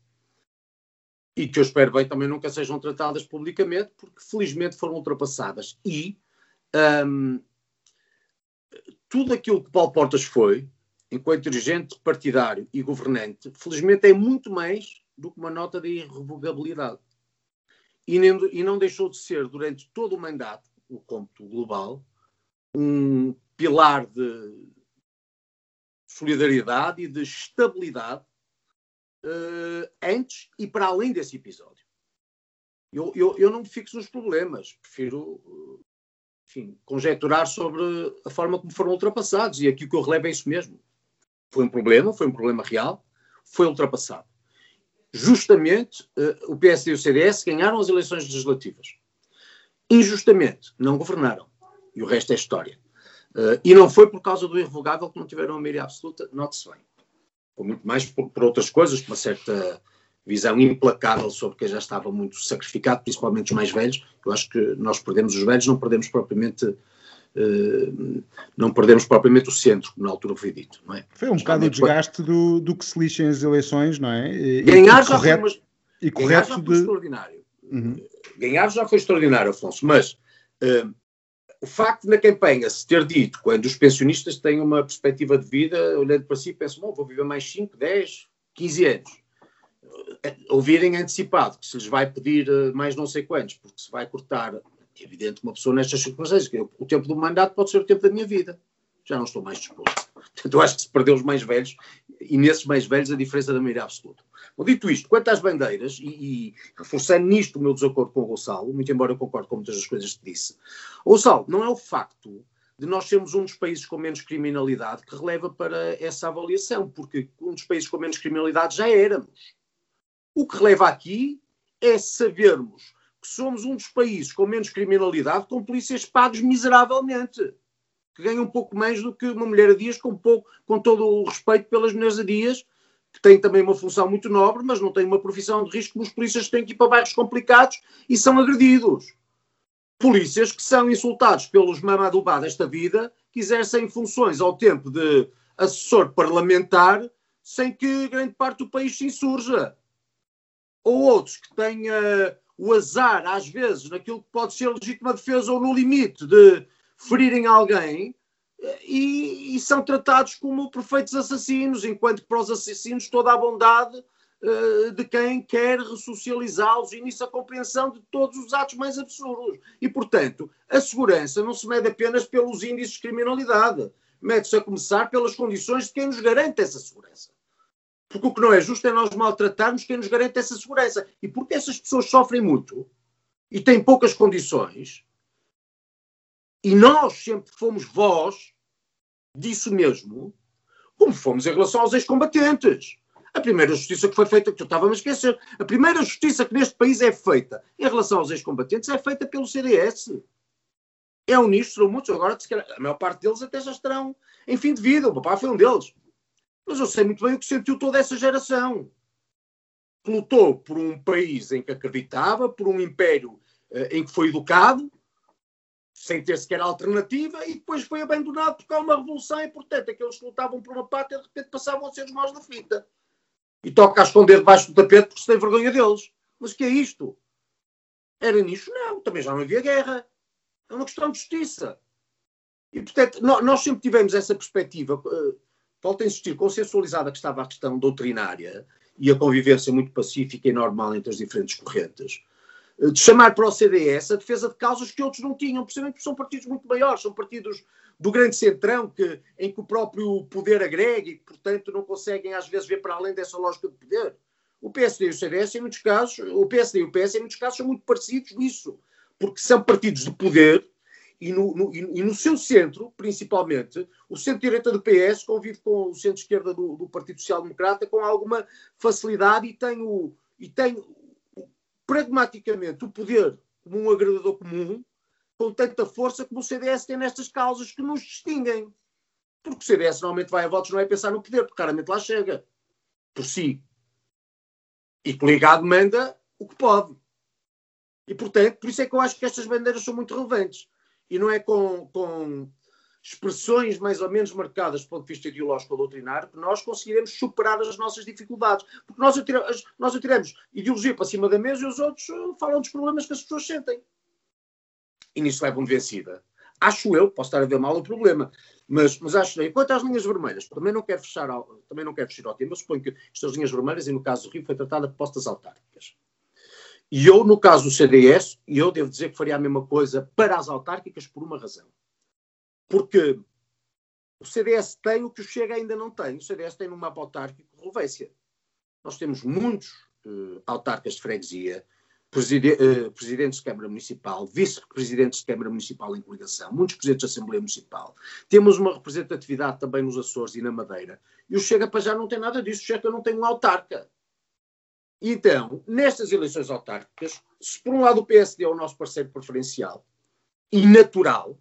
[SPEAKER 4] E que eu espero bem também nunca sejam tratadas publicamente, porque felizmente foram ultrapassadas. E um, tudo aquilo que Paulo Portas foi, enquanto dirigente partidário e governante, felizmente é muito mais do que uma nota de irrevogabilidade. E, nem, e não deixou de ser, durante todo o mandato, o cômputo global, um pilar de solidariedade e de estabilidade uh, antes e para além desse episódio. Eu, eu, eu não me fixo nos problemas, prefiro enfim, conjecturar sobre a forma como foram ultrapassados, e aqui o que eu relevo é isso mesmo. Foi um problema, foi um problema real, foi ultrapassado. Justamente uh, o PSD e o CDS ganharam as eleições legislativas. Injustamente, não governaram. E o resto é história. Uh, e não foi por causa do irrevogável que não tiveram a maioria absoluta, note-se bem. Foi muito mais por, por outras coisas, por uma certa visão implacável sobre quem já estava muito sacrificado, principalmente os mais velhos. Eu acho que nós perdemos os velhos, não perdemos propriamente não perdemos propriamente o centro, na altura foi dito, é?
[SPEAKER 6] Foi um bocado o desgaste do, do que se lixa em as eleições, não é?
[SPEAKER 4] E, ganhar, já correto, foi, e ganhar já foi de... extraordinário. Uhum. Ganhar já foi extraordinário, Afonso, mas uh, o facto de na campanha se ter dito, quando os pensionistas têm uma perspectiva de vida, olhando para si, pensam, bom, vou viver mais 5, 10, 15 anos. Uh, ouvirem antecipado que se lhes vai pedir mais não sei quantos, porque se vai cortar é evidente que uma pessoa nestas circunstâncias, que o tempo do mandato pode ser o tempo da minha vida. Já não estou mais disposto. Portanto, eu acho que se perdeu os mais velhos, e nesses mais velhos a diferença da maioria absoluta. Bom, dito isto, quanto às bandeiras, e, e, reforçando nisto o meu desacordo com o Gonçalo, muito embora eu concorde com muitas das coisas que disse, Gonçalo, não é o facto de nós sermos um dos países com menos criminalidade que releva para essa avaliação, porque um dos países com menos criminalidade já éramos. O que releva aqui é sabermos que somos um dos países com menos criminalidade, com polícias pagos miseravelmente, que ganham um pouco mais do que uma mulher a dias, com, pouco, com todo o respeito pelas mulheres a dias, que têm também uma função muito nobre, mas não têm uma profissão de risco, como os polícias têm que ir para bairros complicados e são agredidos. Polícias que são insultados pelos mamadubá desta vida, que exercem funções ao tempo de assessor parlamentar, sem que grande parte do país se insurja. Ou outros que têm o azar, às vezes, naquilo que pode ser legítima defesa ou no limite de ferirem alguém, e, e, são tratados como perfeitos assassinos, enquanto para os assassinos toda a bondade uh, de quem quer ressocializá-los e nisso a compreensão de todos os atos mais absurdos. E, portanto, a segurança não se mede apenas pelos índices de criminalidade, mede-se a começar pelas condições de quem nos garante essa segurança. Porque o que não é justo é nós maltratarmos quem nos garante essa segurança. E porque essas pessoas sofrem muito e têm poucas condições, e nós sempre fomos voz disso mesmo, como fomos em relação aos ex-combatentes. A primeira justiça que foi feita, que eu estava a me esquecer, a primeira justiça que neste país é feita em relação aos ex-combatentes é feita pelo CDS. É um nicho, serão muitos, agora a maior parte deles até já estarão em fim de vida. O papá foi um deles. Mas eu sei muito bem o que sentiu toda essa geração. Que lutou por um país em que acreditava, por um império eh, em que foi educado, sem ter sequer alternativa, e depois foi abandonado porque há uma revolução e, portanto, aqueles que lutavam por uma pátria de repente passavam a ser os maus da fita. E toca a esconder debaixo do tapete porque se tem vergonha deles. Mas que é isto? Era nisso? Não, também já não havia guerra. É uma questão de justiça. E, portanto, nós sempre tivemos essa perspectiva, uh, volto a insistir, consensualizada que estava a questão doutrinária e a convivência muito pacífica e normal entre as diferentes correntes de chamar para o CDS a defesa de causas que outros não tinham, precisamente porque são partidos muito maiores, são partidos do grande centrão, que, em que o próprio poder agrega e portanto, não conseguem às vezes ver para além dessa lógica de poder. O PSD e o CDS, em muitos casos, o PSD e o PS, em muitos casos, são muito parecidos nisso, porque são partidos de poder e no, no, e no seu centro, principalmente, o centro-direita do PS convive com o centro-esquerda do, do, Partido Social Democrata com alguma facilidade e tem, o, e tem pragmaticamente o poder como um agredador comum, com tanta força como o CDS tem nestas causas que nos distinguem. Porque o CDS normalmente vai a votos não é pensar no poder, porque claramente lá chega. Por si. E ligado manda o que pode. E, portanto, por isso é que eu acho que estas bandeiras são muito relevantes. E não é com, com expressões mais ou menos marcadas do ponto de vista ideológico ou doutrinário, que nós conseguiremos superar as nossas dificuldades. Porque nós atiramos, nós atiramos ideologia para cima da mesa e os outros uh, falam dos problemas que as pessoas sentem. E nisso levam de vencida. Acho eu, posso estar a ver mal o problema, mas, mas acho que, quanto às linhas vermelhas, também não quero fechar ao, também não quero fechar ao tema, eu suponho que estas linhas vermelhas, e no caso do Rio, foi tratada de postas autárquicas. E eu, no caso do CDS, eu devo dizer que faria a mesma coisa para as autárquicas por uma razão. Porque o CDS tem o que o Chega ainda não tem. O CDS tem no mapa autárquico relevância. Nós temos muitos uh, autarcas de freguesia, preside uh, presidentes de Câmara Municipal, vice-presidentes de Câmara Municipal em coligação, muitos presidentes de Assembleia Municipal. Temos uma representatividade também nos Açores e na Madeira. E o Chega para já não tem nada disso. O Chega não tem um autarca. Então, nestas eleições autárquicas, se por um lado o PSD é o nosso parceiro preferencial e natural,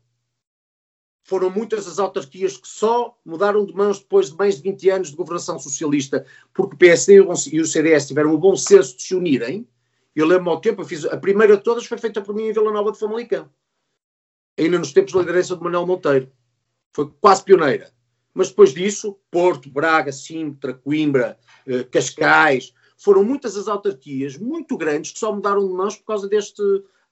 [SPEAKER 4] foram muitas as autarquias que só mudaram de mãos depois de mais de 20 anos de governação socialista, porque o PSD e o CDS tiveram o bom senso de se unirem. Eu lembro ao tempo, fiz, a primeira de todas foi feita por mim em Vila Nova de Famalicão, ainda nos tempos da liderança de Manuel Monteiro. Foi quase pioneira. Mas depois disso, Porto, Braga, Sintra, Coimbra, eh, Cascais, foram muitas as autarquias muito grandes que só mudaram de mãos por causa deste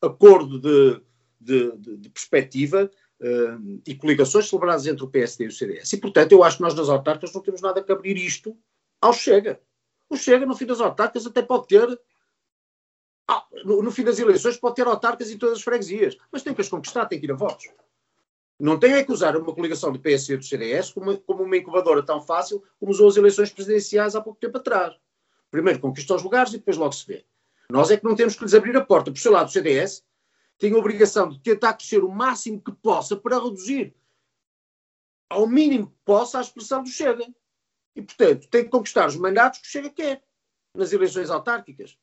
[SPEAKER 4] acordo de, de, de, de perspectiva uh, e coligações celebradas entre o PSD e o CDS. E, portanto, eu acho que nós nas autarcas não temos nada a abrir isto ao Chega. O Chega, no fim das autarcas, até pode ter. Ah, no, no, fim das eleições, pode ter autarcas em todas as freguesias, mas tem que as conquistar, tem que ir a votos. Não tem é que usar uma coligação do PSD e do CDS como, como uma incubadora tão fácil como usou as eleições presidenciais há pouco tempo atrás. Primeiro conquista os lugares e depois logo se vê. Nós é que não temos que lhes abrir a porta. Por seu lado, o CDS tem a obrigação de tentar crescer o máximo que possa para reduzir ao mínimo que possa a expressão do Chega. E, portanto, tem que conquistar os mandatos que o Chega quer nas eleições autárquicas.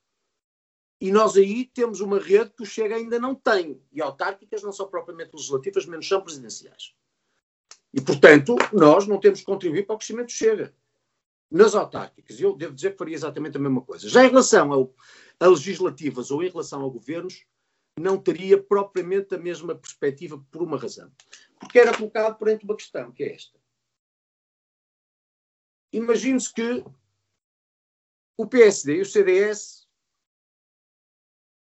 [SPEAKER 4] E nós aí temos uma rede que o Chega ainda não tem. E autárquicas não são propriamente legislativas, menos são presidenciais. E, portanto, nós não temos que contribuir para o crescimento do Chega. Nas autárquicas, eu devo dizer que faria exatamente a mesma coisa. Já em relação ao, a legislativas ou em relação a governos, não teria propriamente a mesma perspectiva por uma razão. Porque era colocado perante uma questão, que é esta. Imagine-se que o PSD e o CDS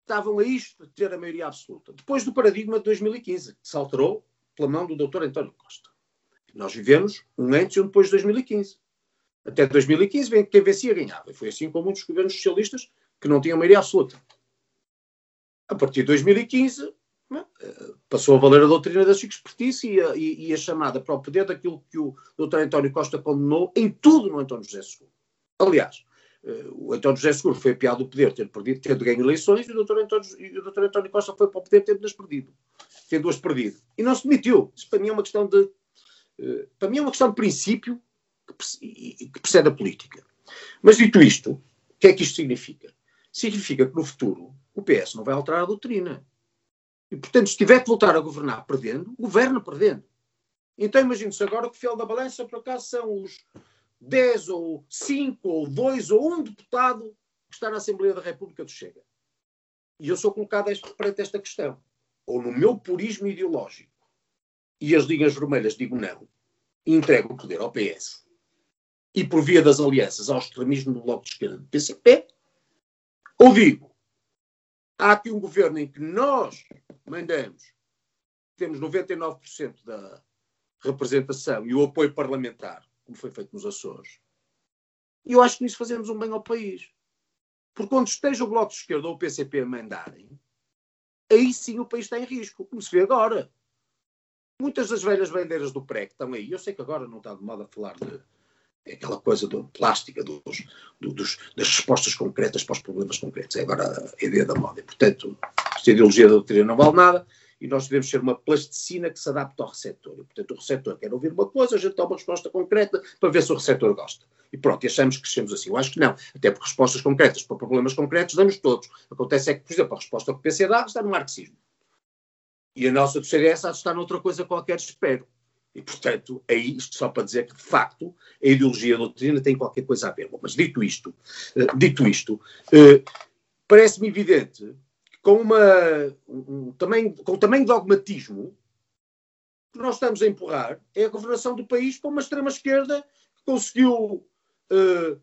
[SPEAKER 4] estavam a isto de ter a maioria absoluta. Depois do paradigma de 2015, que se alterou pela mão do Dr. António Costa. Nós vivemos um antes e um depois de 2015. Até 2015, quem vencia ganhava. E foi assim com muitos governos socialistas que não tinham maioria absoluta. A partir de 2015, eh, passou a valer a doutrina da expertise e a, e, a chamada para o poder daquilo que o Dr. António Costa condenou em tudo no António José Seguro. Aliás, eh, o António José Seguro foi apiado do poder ter perdido, tendo ganho eleições e o Dr. António, o Dr. António Costa foi para o poder tendo-as perdido. Tendo-as perdido. E não se demitiu. Isso para mim é uma questão de. Eh, para mim é uma questão de princípio que, precede a política. Mas dito isto, o que é que isto significa? Significa que no futuro o PS não vai alterar a doutrina. E, portanto, se tiver que voltar a governar perdendo, governa perdendo. Então imagine-se agora que o fiel da balança, por acaso, são os 10 ou 5 ou 2 ou 1 deputado que está na Assembleia da República do Chega. E eu sou colocado perante esta questão. Ou no meu purismo ideológico e as linhas vermelhas digo não, e entrego o poder ao PS e por via das alianças ao extremismo do Bloco de Esquerda do PCP, ou digo, há aqui um governo em que nós mandamos, temos 99% da representação e o apoio parlamentar, como foi feito nos Açores. E eu acho que nisso fazemos um bem ao país. Porque quando esteja o Bloco de Esquerda ou o PCP a mandarem, aí sim o país está em risco, como se vê agora. Muitas das velhas bandeiras do PREC estão aí. Eu sei que agora não está de moda falar de aquela coisa do, plástica dos, do, dos, das respostas concretas para os problemas concretos. É agora a ideia da moda. E, portanto, esta ideologia da doutrina não vale nada e nós devemos ser uma plasticina que se adapta ao receptor. E, portanto, o receptor quer ouvir uma coisa, a gente dá uma resposta concreta para ver se o receptor gosta. E pronto, e achamos que crescemos assim. Eu acho que não. Até porque respostas concretas para problemas concretos damos todos. Acontece é que, por exemplo, a resposta que o PC dá está no marxismo. E a nossa do CDS está noutra coisa qualquer, espero. E, portanto, aí, isto só para dizer que, de facto, a ideologia a doutrina tem qualquer coisa a ver. Mas, dito isto, uh, dito isto uh, parece-me evidente que com, uma, um, tamanho, com tamanho dogmatismo que nós estamos a empurrar é a governação do país para uma extrema-esquerda que conseguiu uh,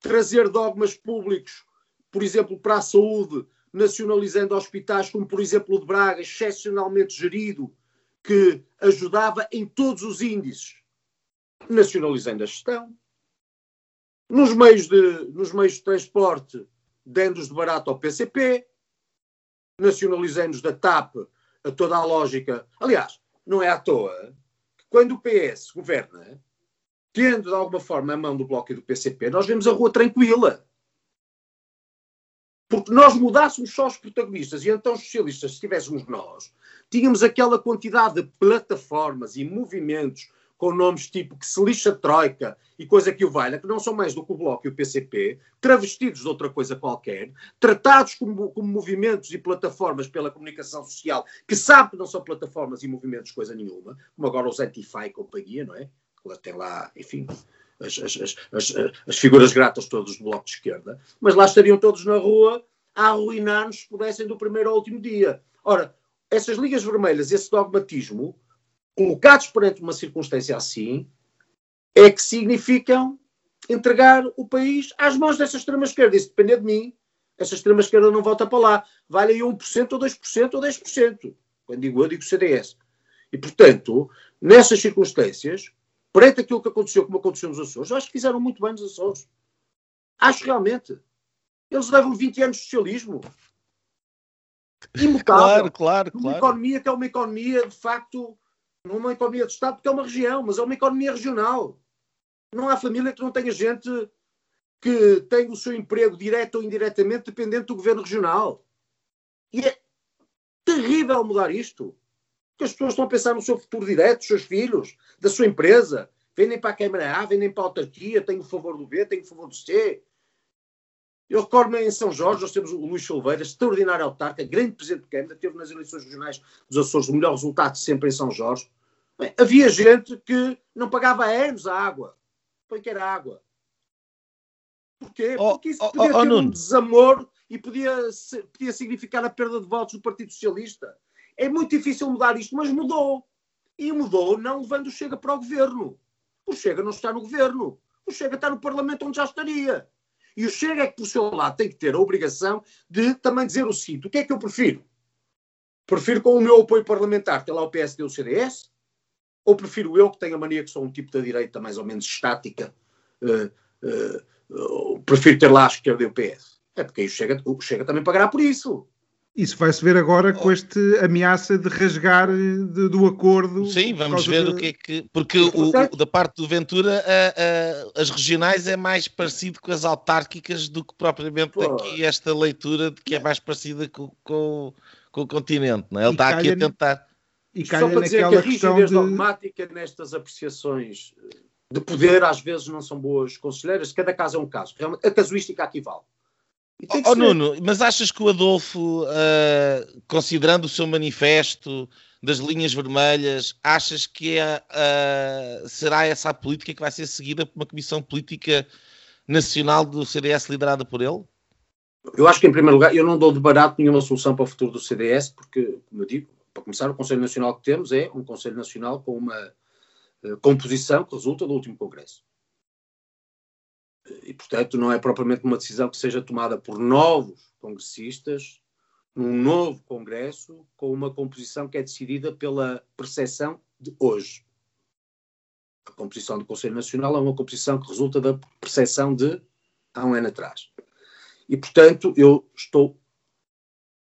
[SPEAKER 4] trazer dogmas públicos, por exemplo, para a saúde, nacionalizando hospitais como, por exemplo, o de Braga, excepcionalmente gerido, que ajudava em todos os índices, nacionalizando a gestão. Nos meios de, nos meios de transporte, dando-os de barato ao PCP, nacionalizando-os da TAP a toda a lógica. Aliás, não é à toa que quando o PS governa, tendo de alguma forma a mão do Bloco e do PCP, nós vemos a rua tranquila. Porque nós mudássemos só os protagonistas e então os socialistas, se tivéssemos nós, tínhamos aquela quantidade de plataformas e movimentos com nomes tipo que se lixa Troika e coisa que o valha, que não são mais do que o Bloco e o PCP, travestidos de outra coisa qualquer, tratados como, como movimentos e plataformas pela comunicação social, que sabe que não são plataformas e movimentos coisa nenhuma, como agora os Antifa e companhia, não é? Tem lá, enfim, as, as, as, as, figuras gratas todas do Bloco de Esquerda, mas lá estariam todos na rua a arruinar-nos se pudessem do primeiro ao último dia. Ora, essas linhas vermelhas, esse dogmatismo, colocados perante uma circunstância assim, é que significam entregar o país às mãos dessa extrema-esquerda. Isso depende de mim. Essa extrema-esquerda não volta para lá. Vale aí 1% ou 2% ou 10%. Quando digo eu, digo CDS. E, portanto, nessas circunstâncias, perante aquilo que aconteceu, como aconteceu nos Açores, eu acho que fizeram muito bem nos Açores. Acho realmente. Eles levam 20 anos de socialismo imutável.
[SPEAKER 1] Claro, claro,
[SPEAKER 4] Uma economia que é uma economia, de facto, não é uma economia de Estado, porque é uma região, mas é uma economia regional. Não há família que não tenha gente que tem o seu emprego direto ou indiretamente dependente do governo regional. E é terrível mudar isto. Porque as pessoas estão a pensar no seu futuro direto, dos seus filhos, da sua empresa. Vendem para a Câmara A, vendem para a autarquia, têm o favor do B, têm o favor do C. Eu recordo-me em São Jorge, nós temos o Luís Silveira, extraordinário autarca, grande presidente de Câmara, teve nas eleições regionais dos Açores o melhor resultado sempre em São Jorge. Bem, havia gente que não pagava anos a água. Foi que era água. Porquê? Oh, Porque isso oh, podia oh, ter oh, um desamor e podia, podia significar a perda de votos do Partido Socialista. É muito difícil mudar isto, mas mudou. E mudou não levando o Chega para o governo. O Chega não está no governo. O Chega está no Parlamento onde já estaria. E o Chega é que, por seu lado, tem que ter a obrigação de também dizer o seguinte: o que é que eu prefiro? Prefiro com o meu apoio parlamentar ter lá o PSD e o CDS? ou prefiro eu, que tenho a mania que sou um tipo da direita mais ou menos estática, uh, uh, prefiro ter lá a esquerda e o PS. É porque aí o Chega, o Chega também pagará por isso.
[SPEAKER 6] Isso vai-se ver agora com esta ameaça de rasgar de, do acordo.
[SPEAKER 1] Sim, vamos ver de... o que é que. Porque o, o, da parte do Ventura, a, a, as regionais é mais parecido com as autárquicas do que propriamente Pô. aqui esta leitura de que é mais parecida com, com, com o continente. Não é? Ele e está aqui a tentar.
[SPEAKER 4] E Só para dizer que a rigidez de... dogmática nestas apreciações de poder às vezes não são boas conselheiras, cada caso é um caso. Realmente, a casuística aqui vale.
[SPEAKER 1] Oh, Nuno, mas achas que o Adolfo, uh, considerando o seu manifesto das linhas vermelhas, achas que é, uh, será essa a política que vai ser seguida por uma comissão política nacional do CDS liderada por ele?
[SPEAKER 4] Eu acho que, em primeiro lugar, eu não dou de barato nenhuma solução para o futuro do CDS, porque, como eu digo, para começar, o Conselho Nacional que temos é um Conselho Nacional com uma uh, composição que resulta do último Congresso e, portanto, não é propriamente uma decisão que seja tomada por novos congressistas, num novo Congresso, com uma composição que é decidida pela percepção de hoje. A composição do Conselho Nacional é uma composição que resulta da percepção de há um ano atrás. E, portanto, eu estou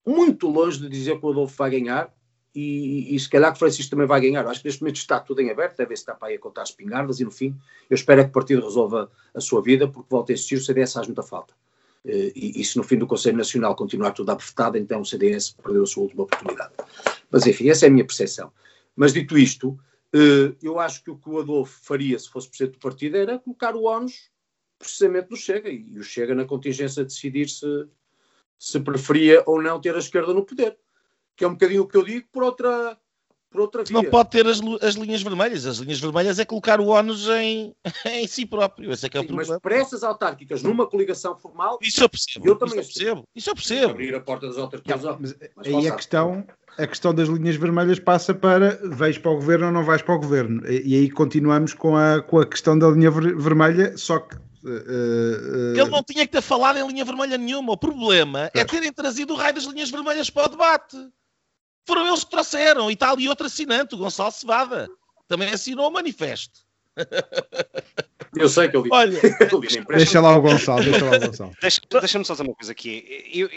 [SPEAKER 4] muito longe de dizer que o Adolfo vai ganhar, e, e, se calhar que o Francisco também vai ganhar. Acho que neste momento está tudo em aberto, deve estar para aí a contar as pingardas e no fim eu espero é que o partido resolva a sua vida porque volta a existir, o CDS faz muita falta. Eh, e, e, se no fim do Conselho Nacional continuar tudo apertado, então o CDS perdeu a sua última oportunidade. Mas enfim, essa é a minha percepção. Mas dito isto, eh, eu acho que o que o Adolfo faria se fosse presidente do partido era colocar o ONUS precisamente no Chega e o Chega na contingência decidir se, se preferia ou não ter a esquerda no poder que é um bocadinho o que eu digo, por outra, por outra via.
[SPEAKER 1] Não pode ter as, as linhas vermelhas. As linhas vermelhas é colocar o ONU em, [laughs] em si próprio. Esse é que é o Sim, problema.
[SPEAKER 4] Mas para essas autárquicas, numa coligação formal.
[SPEAKER 1] Isso eu percebo. Eu também isso eu percebo. Isso eu percebo.
[SPEAKER 4] Abrir a porta das. Não,
[SPEAKER 6] mas aí a questão, a questão das linhas vermelhas passa para vais para o governo ou não vais para o governo. E, e aí continuamos com a, com a questão da linha ver, vermelha, só que Uh,
[SPEAKER 1] uh, Ele não tinha que ter falado em linha vermelha nenhuma. O problema é terem trazido o raio das linhas vermelhas para o debate. Foram eles que trouxeram. E está ali outro assinante, o Gonçalo Cevada. Também assinou o manifesto.
[SPEAKER 4] Eu sei que eu li.
[SPEAKER 1] Olha, [laughs]
[SPEAKER 6] deixa lá o Gonçalo. Deixa lá o Gonçalo.
[SPEAKER 5] Deixa-me deixa só dizer uma coisa aqui. Eu,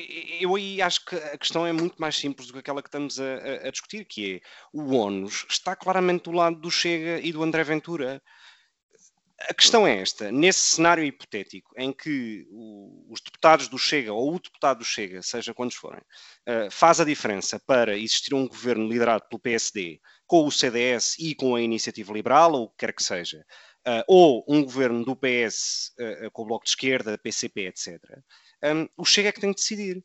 [SPEAKER 5] eu aí acho que a questão é muito mais simples do que aquela que estamos a, a discutir, que é o ONUS está claramente do lado do Chega e do André Ventura a questão é esta: nesse cenário hipotético em que o, os deputados do Chega ou o deputado do Chega, seja quantos forem, uh, faz a diferença para existir um governo liderado pelo PSD com o CDS e com a Iniciativa Liberal, ou o que quer que seja, uh, ou um governo do PS uh, com o Bloco de Esquerda, PCP, etc., um, o Chega é que tem de decidir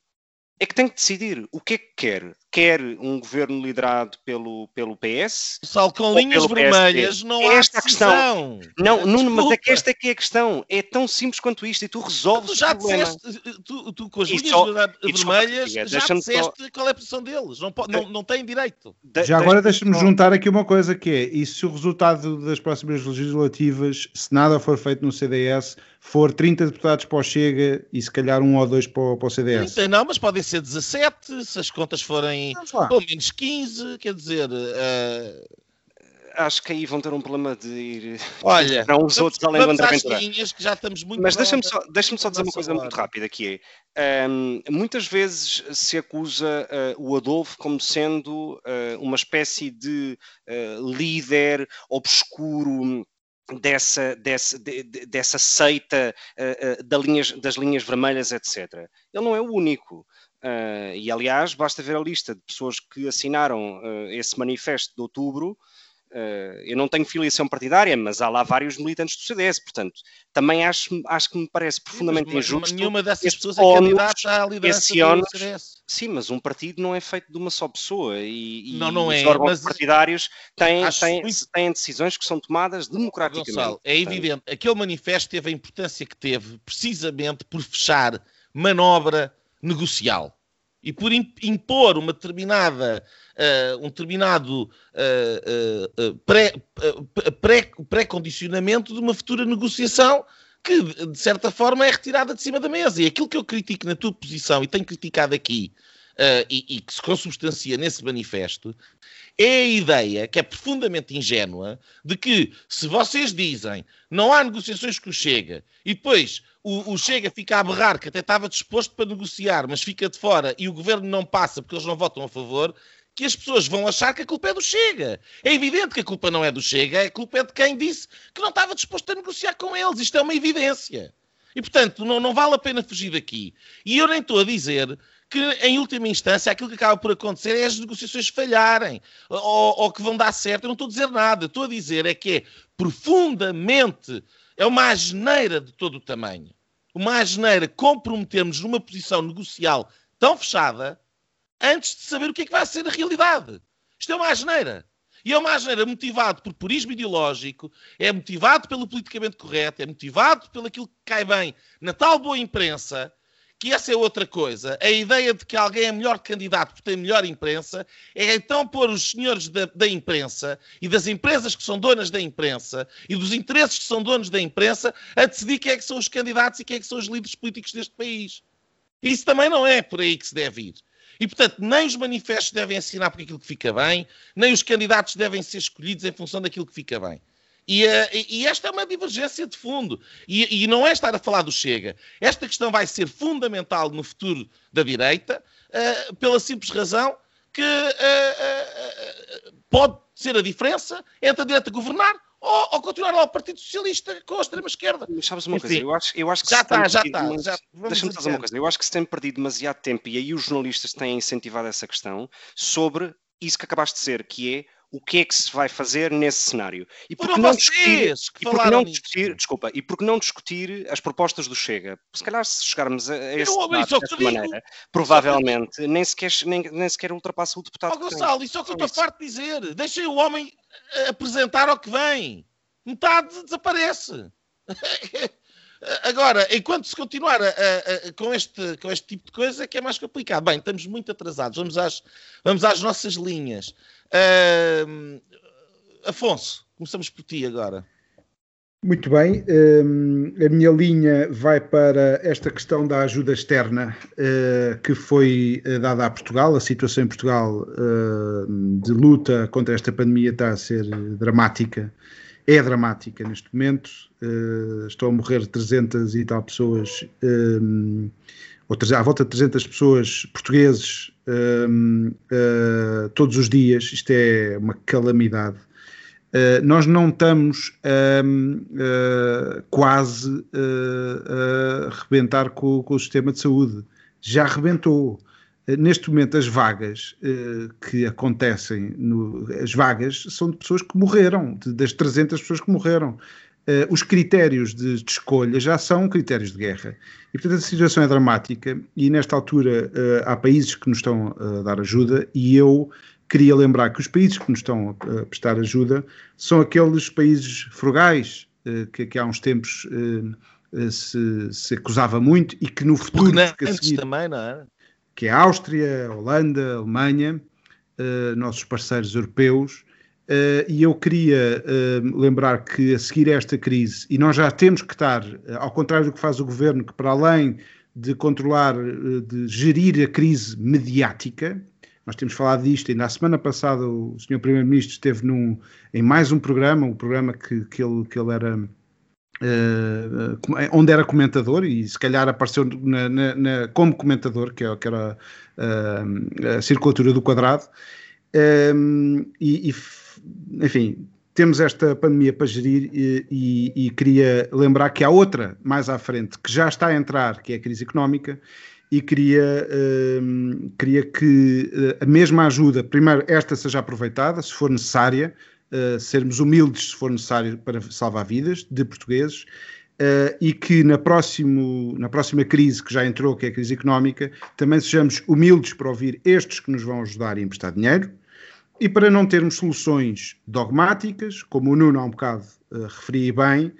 [SPEAKER 5] é que tem que decidir o que é que quer. Quer um governo liderado pelo, pelo PS?
[SPEAKER 1] Sal com linhas vermelhas, não é há esta
[SPEAKER 5] decisão. questão. Não, Nuno, mas é que esta é que é a questão. É tão simples quanto isto e tu resolves
[SPEAKER 1] tu já o problema. Disseste, tu, tu com as linhas só, vermelhas já disseste só... qual é a posição deles. Não, não, não têm direito.
[SPEAKER 6] De, já agora deixa-me juntar aqui uma coisa que é, e se o resultado das próximas legislativas, se nada for feito no CDS, for 30 deputados para o Chega e se calhar um ou dois para o, para o CDS.
[SPEAKER 1] 30 não, mas podem ser 17, se as contas forem pelo menos 15, quer dizer... Uh...
[SPEAKER 5] Acho que aí vão ter um problema de ir
[SPEAKER 1] Olha, [laughs]
[SPEAKER 5] para uns outros além do André
[SPEAKER 1] Ventura. que já estamos muito
[SPEAKER 5] Mas deixa-me só, deixa só dizer uma coisa muito rápida, que é, um, muitas vezes se acusa uh, o Adolfo como sendo uh, uma espécie de uh, líder obscuro dessa, dessa, de, dessa seita uh, uh, da linhas, das linhas vermelhas, etc. Ele não é o único. Uh, e, aliás, basta ver a lista de pessoas que assinaram esse manifesto de outubro Uh, eu não tenho filiação partidária, mas há lá vários militantes do CDS, portanto, também acho, acho que me parece profundamente mas, injusto.
[SPEAKER 1] Nenhuma dessas pessoas é candidata à liderança do CDS.
[SPEAKER 5] Sim, mas um partido não é feito de uma só pessoa e,
[SPEAKER 1] não, não
[SPEAKER 5] os
[SPEAKER 1] é,
[SPEAKER 5] órgãos partidários têm, têm, muito... têm, decisões que são tomadas democraticamente. Gonçalo,
[SPEAKER 1] é evidente, aquele manifesto teve a importância que teve precisamente por fechar manobra negocial e por impor uma determinada, uh, um determinado uh, uh, pré, pré, pré-condicionamento de uma futura negociação que, de certa forma, é retirada de cima da mesa. E aquilo que eu critico na tua posição, e tenho criticado aqui e, e que se consubstancia nesse manifesto, é a ideia, que é profundamente ingênua, de que se vocês dizem não há negociações com o Chega e depois o, o, Chega fica a berrar que até estava disposto para negociar, mas fica de fora e o governo não passa porque eles não votam a favor, que as pessoas vão achar que a culpa é do Chega. É evidente que a culpa não é do Chega, a culpa é de quem disse que não estava disposto a negociar com eles. Isto é uma evidência. E, portanto, não, não vale a pena fugir daqui. E eu nem estou a dizer que, em última instância, aquilo que acaba por acontecer é as negociações falharem ou, ou que vão dar certo. Eu não estou a dizer nada. Estou a dizer é que é profundamente, é uma asneira de todo o tamanho. Uma asneira comprometermos numa posição negocial tão fechada antes de saber o que é que vai ser a realidade. Isto é uma asneira. E é uma asneira motivado por purismo ideológico, é motivado pelo politicamente correto, é motivado pelo aquilo que cai bem na tal boa imprensa, que essa é outra coisa. A ideia de que alguém é melhor candidato porque tem melhor imprensa é então pôr os senhores da, da, imprensa e das empresas que são donas da imprensa e dos interesses que são donos da imprensa a decidir quem é que são os candidatos e quem é que são os líderes políticos deste país. Isso também não é por aí que se deve ir. E, portanto, nem os manifestos devem assinar por aquilo que fica bem, nem os candidatos devem ser escolhidos em função daquilo que fica bem. E, uh, e, esta é uma divergência de fundo. E, e, não é estar a falar do Chega. Esta questão vai ser fundamental no futuro da direita, uh, pela simples razão que uh, pode ser a diferença entre a direita governar ou, ou continuar lá o Partido Socialista com a extrema-esquerda.
[SPEAKER 5] Mas sabes uma Enfim, coisa, eu acho, eu acho que
[SPEAKER 1] já está, já está. Mas...
[SPEAKER 5] Deixa-me dizer uma coisa, eu acho que se tem perdido demasiado tempo e aí os jornalistas têm incentivado essa questão sobre isso que acabaste de dizer, que é o que é que se vai fazer nesse cenário.
[SPEAKER 1] E por não discutir,
[SPEAKER 5] e porque não discutir desculpa, e porque não discutir as propostas do Chega? Se calhar se chegarmos a, a esse debate dessa maneira, provavelmente nem sequer, nem, nem sequer ultrapassa o deputado. Oh,
[SPEAKER 1] Gonçalo, isso é o que eu estou farto de dizer. Deixem o homem eh, apresentar ao que vem. Metade desaparece. [laughs] Agora, enquanto se continuar a, a, a, com, este, com este tipo de coisa, é que é mais complicado. Bem, estamos muito atrasados. Vamos às, vamos às nossas linhas. Uh, Afonso, começamos por ti agora.
[SPEAKER 6] Muito bem, um, a minha linha vai para esta questão da ajuda externa uh, que foi uh, dada a Portugal. A situação em Portugal uh, de luta contra esta pandemia está a ser dramática, é dramática neste momento. estão a morrer 300 e tal pessoas, ou à volta de 300 pessoas portugueses todos os dias. Isto é uma calamidade Uh, nós não estamos uh, uh, quase uh, a rebentar com, com, o sistema de saúde. Já rebentou. neste momento, as vagas que acontecem, no, as vagas são de pessoas que morreram, de, das 300 pessoas que morreram. Os critérios de, de, escolha já são critérios de guerra. E, portanto, a situação é dramática e, nesta altura, há países que nos estão a dar ajuda e eu queria lembrar que os países que nos estão a prestar ajuda são aqueles países frugais eh, que, que há uns tempos eh, eh, se, se, acusava muito e que no futuro
[SPEAKER 1] que seguir, também, não é?
[SPEAKER 6] que é a Áustria, a Holanda, a Alemanha, nossos parceiros europeus, e eu queria lembrar que a seguir a esta crise, e nós já temos que estar, ao contrário do que faz o governo, que para além de controlar, de gerir a crise mediática, nós temos falado disto, ainda a semana passada o Sr. Primeiro-Ministro esteve num, em mais um programa, um programa que, que, ele, que ele era. Uh, onde era comentador e se calhar apareceu na, na, na, como comentador, que, é, que era uh, a circulatura do quadrado. E, e, enfim, temos esta pandemia para gerir e, e, e, queria lembrar que há outra mais à frente que já está a entrar, que é a crise económica, e queria, uh, queria que uh, a mesma ajuda, primeiro, esta seja aproveitada, se for necessária, uh, sermos humildes se for necessário para salvar vidas de portugueses, eh, e que na, próximo, na próxima crise que já entrou, que é a crise económica, também sejamos humildes para ouvir estes que nos vão ajudar a emprestar dinheiro, e para não termos soluções dogmáticas, como o Nuno há um bocado referia bem,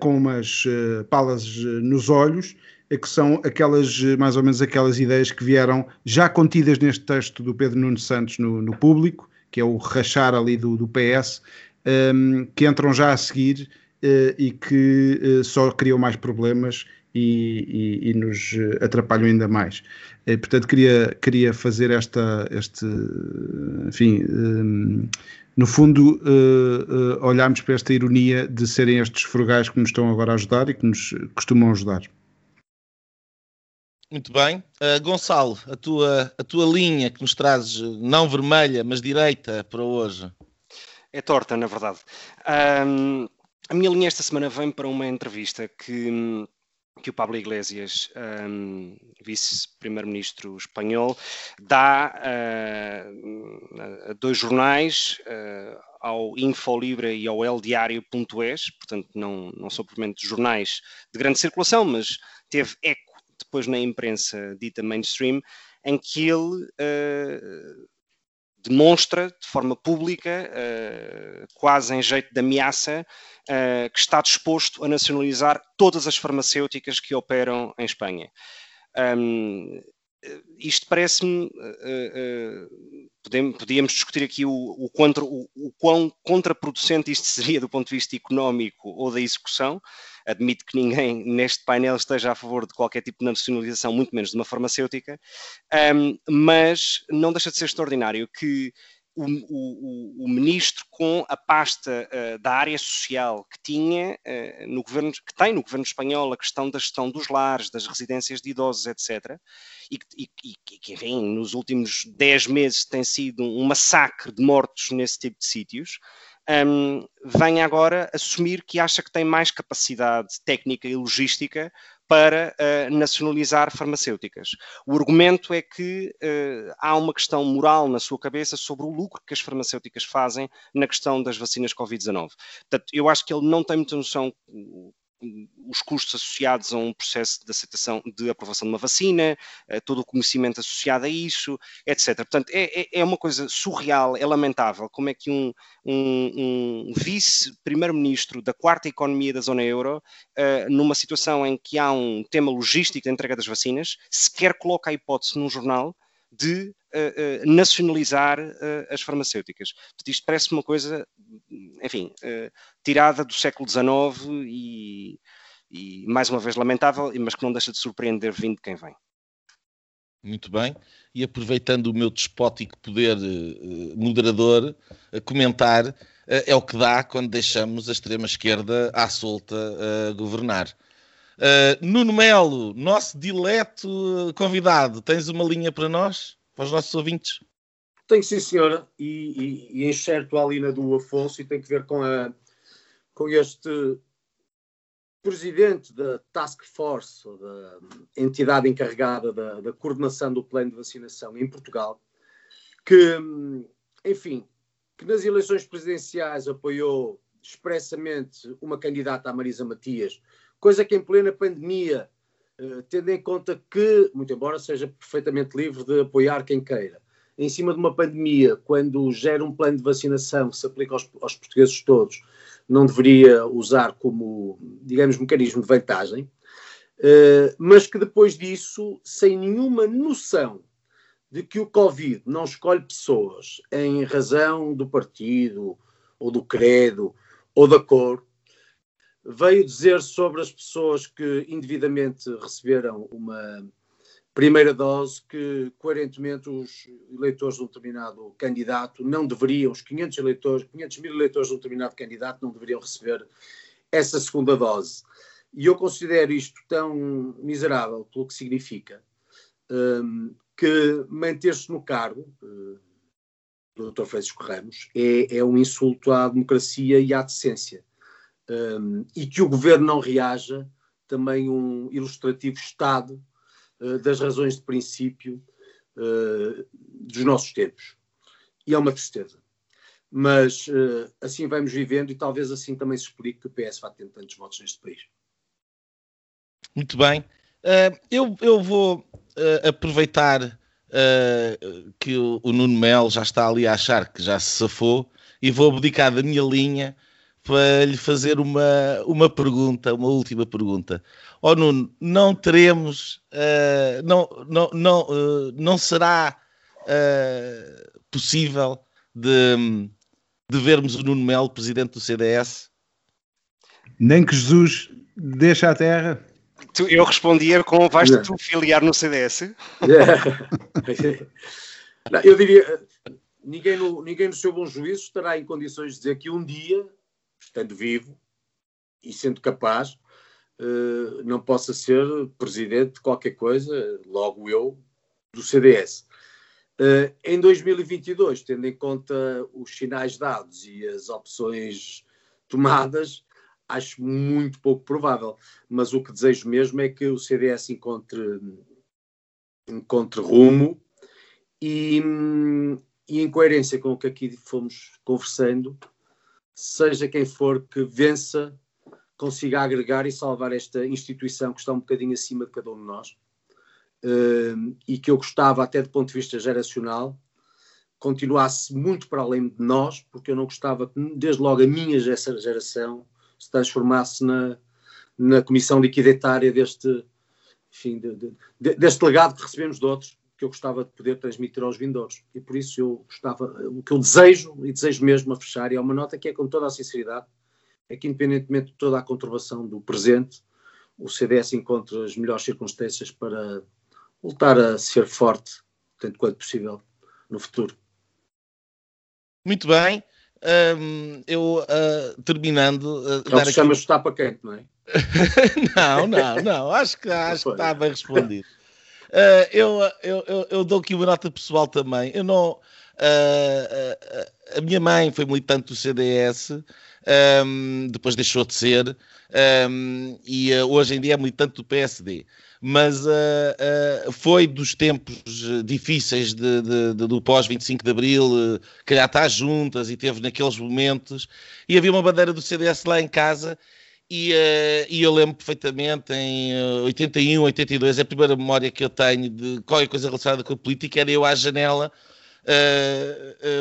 [SPEAKER 6] com umas palas nos olhos, que são aquelas, mais ou menos aquelas ideias que vieram já contidas neste texto do Pedro Nuno Santos no, no público, que é o rachar ali do, do PS, um, que entram já a seguir uh, e que uh, só criam mais problemas e, e, e nos atrapalham ainda mais. E, portanto, queria, queria fazer esta, este, enfim, um, no fundo, uh, uh, olharmos para esta ironia de serem estes frugais que nos estão agora a ajudar e que nos costumam ajudar.
[SPEAKER 1] Muito bem. Uh, Gonçalo, a tua, a tua linha que nos trazes, não vermelha, mas direita para hoje.
[SPEAKER 5] É torta, na verdade. Um, a minha linha esta semana vem para uma entrevista que, que o Pablo Iglesias, um, vice-primeiro-ministro espanhol, dá uh, a dois jornais, uh, ao Infolibre e ao eldiario.es, portanto não, não são propriamente jornais de grande circulação, mas teve eco depois na imprensa dita mainstream, em que ele uh, demonstra de forma pública, uh, quase em jeito de ameaça, uh, que está disposto a nacionalizar todas as farmacêuticas que operam em Espanha. Isto parece-me. Uh, podíamos discutir aqui o, o, contra, o, o, quão contraproducente isto [laughs] seria do ponto de vista económico ou da execução. Admito que ninguém [laughs] neste painel esteja a favor de qualquer tipo de nacionalização, muito menos de uma farmacêutica, um, mas não deixa de ser extraordinário que o, o, o, ministro com a pasta uh, da área social que tinha uh, no governo, que tem no governo espanhol a questão da gestão dos lares, das residências de idosos, etc. E, e, e que, enfim, nos últimos 10 meses tem sido um massacre de mortos nesse tipo de sítios um, venha agora assumir que acha que tem mais capacidade técnica e logística para uh, nacionalizar farmacêuticas. O argumento é que uh, há uma questão moral na sua cabeça sobre o lucro que as farmacêuticas fazem na questão das vacinas Covid-19. Portanto, eu acho que ele não tem muita noção os custos associados a um processo de aceitação, de aprovação de uma vacina, eh, todo o conhecimento associado a isso, etc. Portanto, é, é, é uma coisa surreal, é lamentável como é que um, um, um vice-primeiro-ministro da quarta economia da zona euro, uh, numa situação em que há um tema logístico da entrega das vacinas, sequer coloca a hipótese num jornal de uh, uh, nacionalizar uh, as farmacêuticas. Isto parece uma coisa, enfim, tirada do século XIX e, e, mais uma vez, lamentável, mas que não deixa de surpreender vindo de quem vem.
[SPEAKER 1] Muito bem. E aproveitando o meu despótico poder moderador, a comentar, é o que dá quando deixamos a extrema-esquerda à solta governar. Uh, Nuno Melo, nosso dileto convidado, tens uma linha para nós, para os nossos ouvintes?
[SPEAKER 4] Tenho sim, senhora, e, e, e enxerto a linha do Afonso e tem que ver com, a, com este presidente da Task Force, da entidade encarregada da, da coordenação do plano de vacinação em Portugal, que, enfim, que nas eleições presidenciais apoiou expressamente uma candidata, a Marisa Matias, coisa que em plena pandemia, eh, tendo em conta que, muito embora seja perfeitamente livre de apoiar quem queira, em cima de uma pandemia, quando gera um plano de vacinação que se aplica aos, aos portugueses todos, não deveria usar como, digamos, mecanismo de vantagem, eh, mas que depois disso, sem nenhuma noção de que o Covid não escolhe pessoas em razão do partido, ou do credo, ou da cor, veio dizer sobre as pessoas que indevidamente receberam uma primeira dose que, coerentemente, os eleitores de um determinado candidato não deveriam, os 500, eleitores, 500 mil eleitores de um determinado candidato não deveriam receber essa segunda dose. E eu considero isto tão miserável pelo que significa, um, que manter-se no cargo, uh, do Dr. Francisco Ramos, é, é um insulto à democracia e à decência um, e que o governo não reaja, também um ilustrativo estado uh, das razões de princípio uh, dos nossos tempos. E é uma tristeza. Mas uh, assim vamos vivendo e talvez assim também se explique que o PS vá tendo tantos votos neste país.
[SPEAKER 1] Muito bem. eu, eu vou aproveitar que o, o Nuno Mel já está ali a achar que já se safou e vou abdicar da minha linha para lhe fazer uma, uma pergunta, uma última pergunta. Ó oh, Nuno, não teremos, uh, não, não, não, uh, não será uh, possível de, de vermos o Nuno Melo, presidente do CDS?
[SPEAKER 6] Nem que Jesus deixe a terra.
[SPEAKER 5] eu respondia com vais tu filiar no CDS? [laughs]
[SPEAKER 4] Não, eu diria, ninguém no, ninguém no seu bom juízo estará em condições de dizer que um dia, estando vivo e sendo capaz, uh, não possa ser presidente de qualquer coisa, logo eu, do CDS. Uh, em 2022, tendo em conta os sinais dados e as opções tomadas, acho muito pouco provável. Mas o que desejo mesmo é que o CDS encontre, encontre rumo e, e, em coerência com o que aqui fomos conversando, seja quem for que vença, consiga agregar e salvar esta instituição que está um bocadinho acima de cada um de nós. Uh, e que eu gostava, até do ponto de vista geracional, continuasse muito para além de nós, porque eu não gostava que, desde logo, a minha geração se transformasse na, na comissão liquidatária deste, enfim, de, de, deste legado que recebemos de outros, que eu gostava de poder transmitir aos vindores. E por isso eu gostava, o que eu desejo, e desejo mesmo a fechar, e é uma nota que é com toda a sinceridade, é que independentemente de toda a conturbação do presente, o CDS encontre as melhores circunstâncias para voltar a ser forte, tanto quanto possível, no futuro.
[SPEAKER 1] Muito bem. Um, eu, uh, terminando... Uh,
[SPEAKER 4] é o que chama chutar para quente, não é? [laughs]
[SPEAKER 1] não, não, não. Acho que, [laughs] acho que está bem respondido. Uh, eu, eu, eu, dou aqui uma nota pessoal também. Eu não... a minha mãe foi militante do CDS, um, depois deixou de ser, um, e hoje em dia é militante do PSD mas uh, uh, foi dos tempos difíceis de, de, de, do pós-25 de Abril, uh, calhar está juntas e teve naqueles momentos, e havia uma bandeira do CDS lá em casa, e, uh, e eu lembro perfeitamente em 81, 82, é a primeira memória que eu tenho de qualquer coisa relacionada com a política, era eu à janela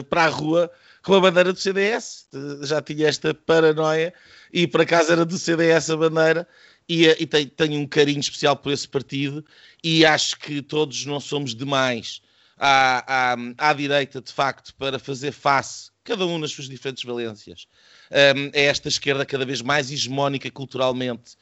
[SPEAKER 1] para a rua com a bandeira do CDS, já tinha esta paranoia, e por acaso era do CDS a bandeira, e, e tenho, tenho, um carinho especial por esse partido e acho que todos não somos demais à, à, à direita, de facto, para fazer face, cada um nas suas diferentes valências, um, a esta esquerda cada vez mais hegemónica culturalmente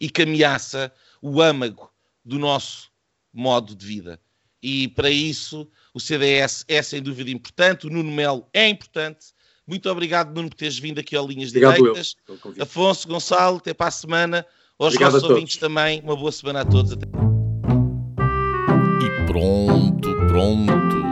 [SPEAKER 1] e que ameaça o âmago do nosso modo de vida. E para isso o CDS é sem dúvida importante, o Nuno Melo é importante. Muito obrigado, Nuno, por teres vindo aqui ao Linhas obrigado Direitas. Afonso, Gonçalo, até para a semana. Aos Obrigado nossos ouvintes também, uma boa semana a todos. E pronto, pronto.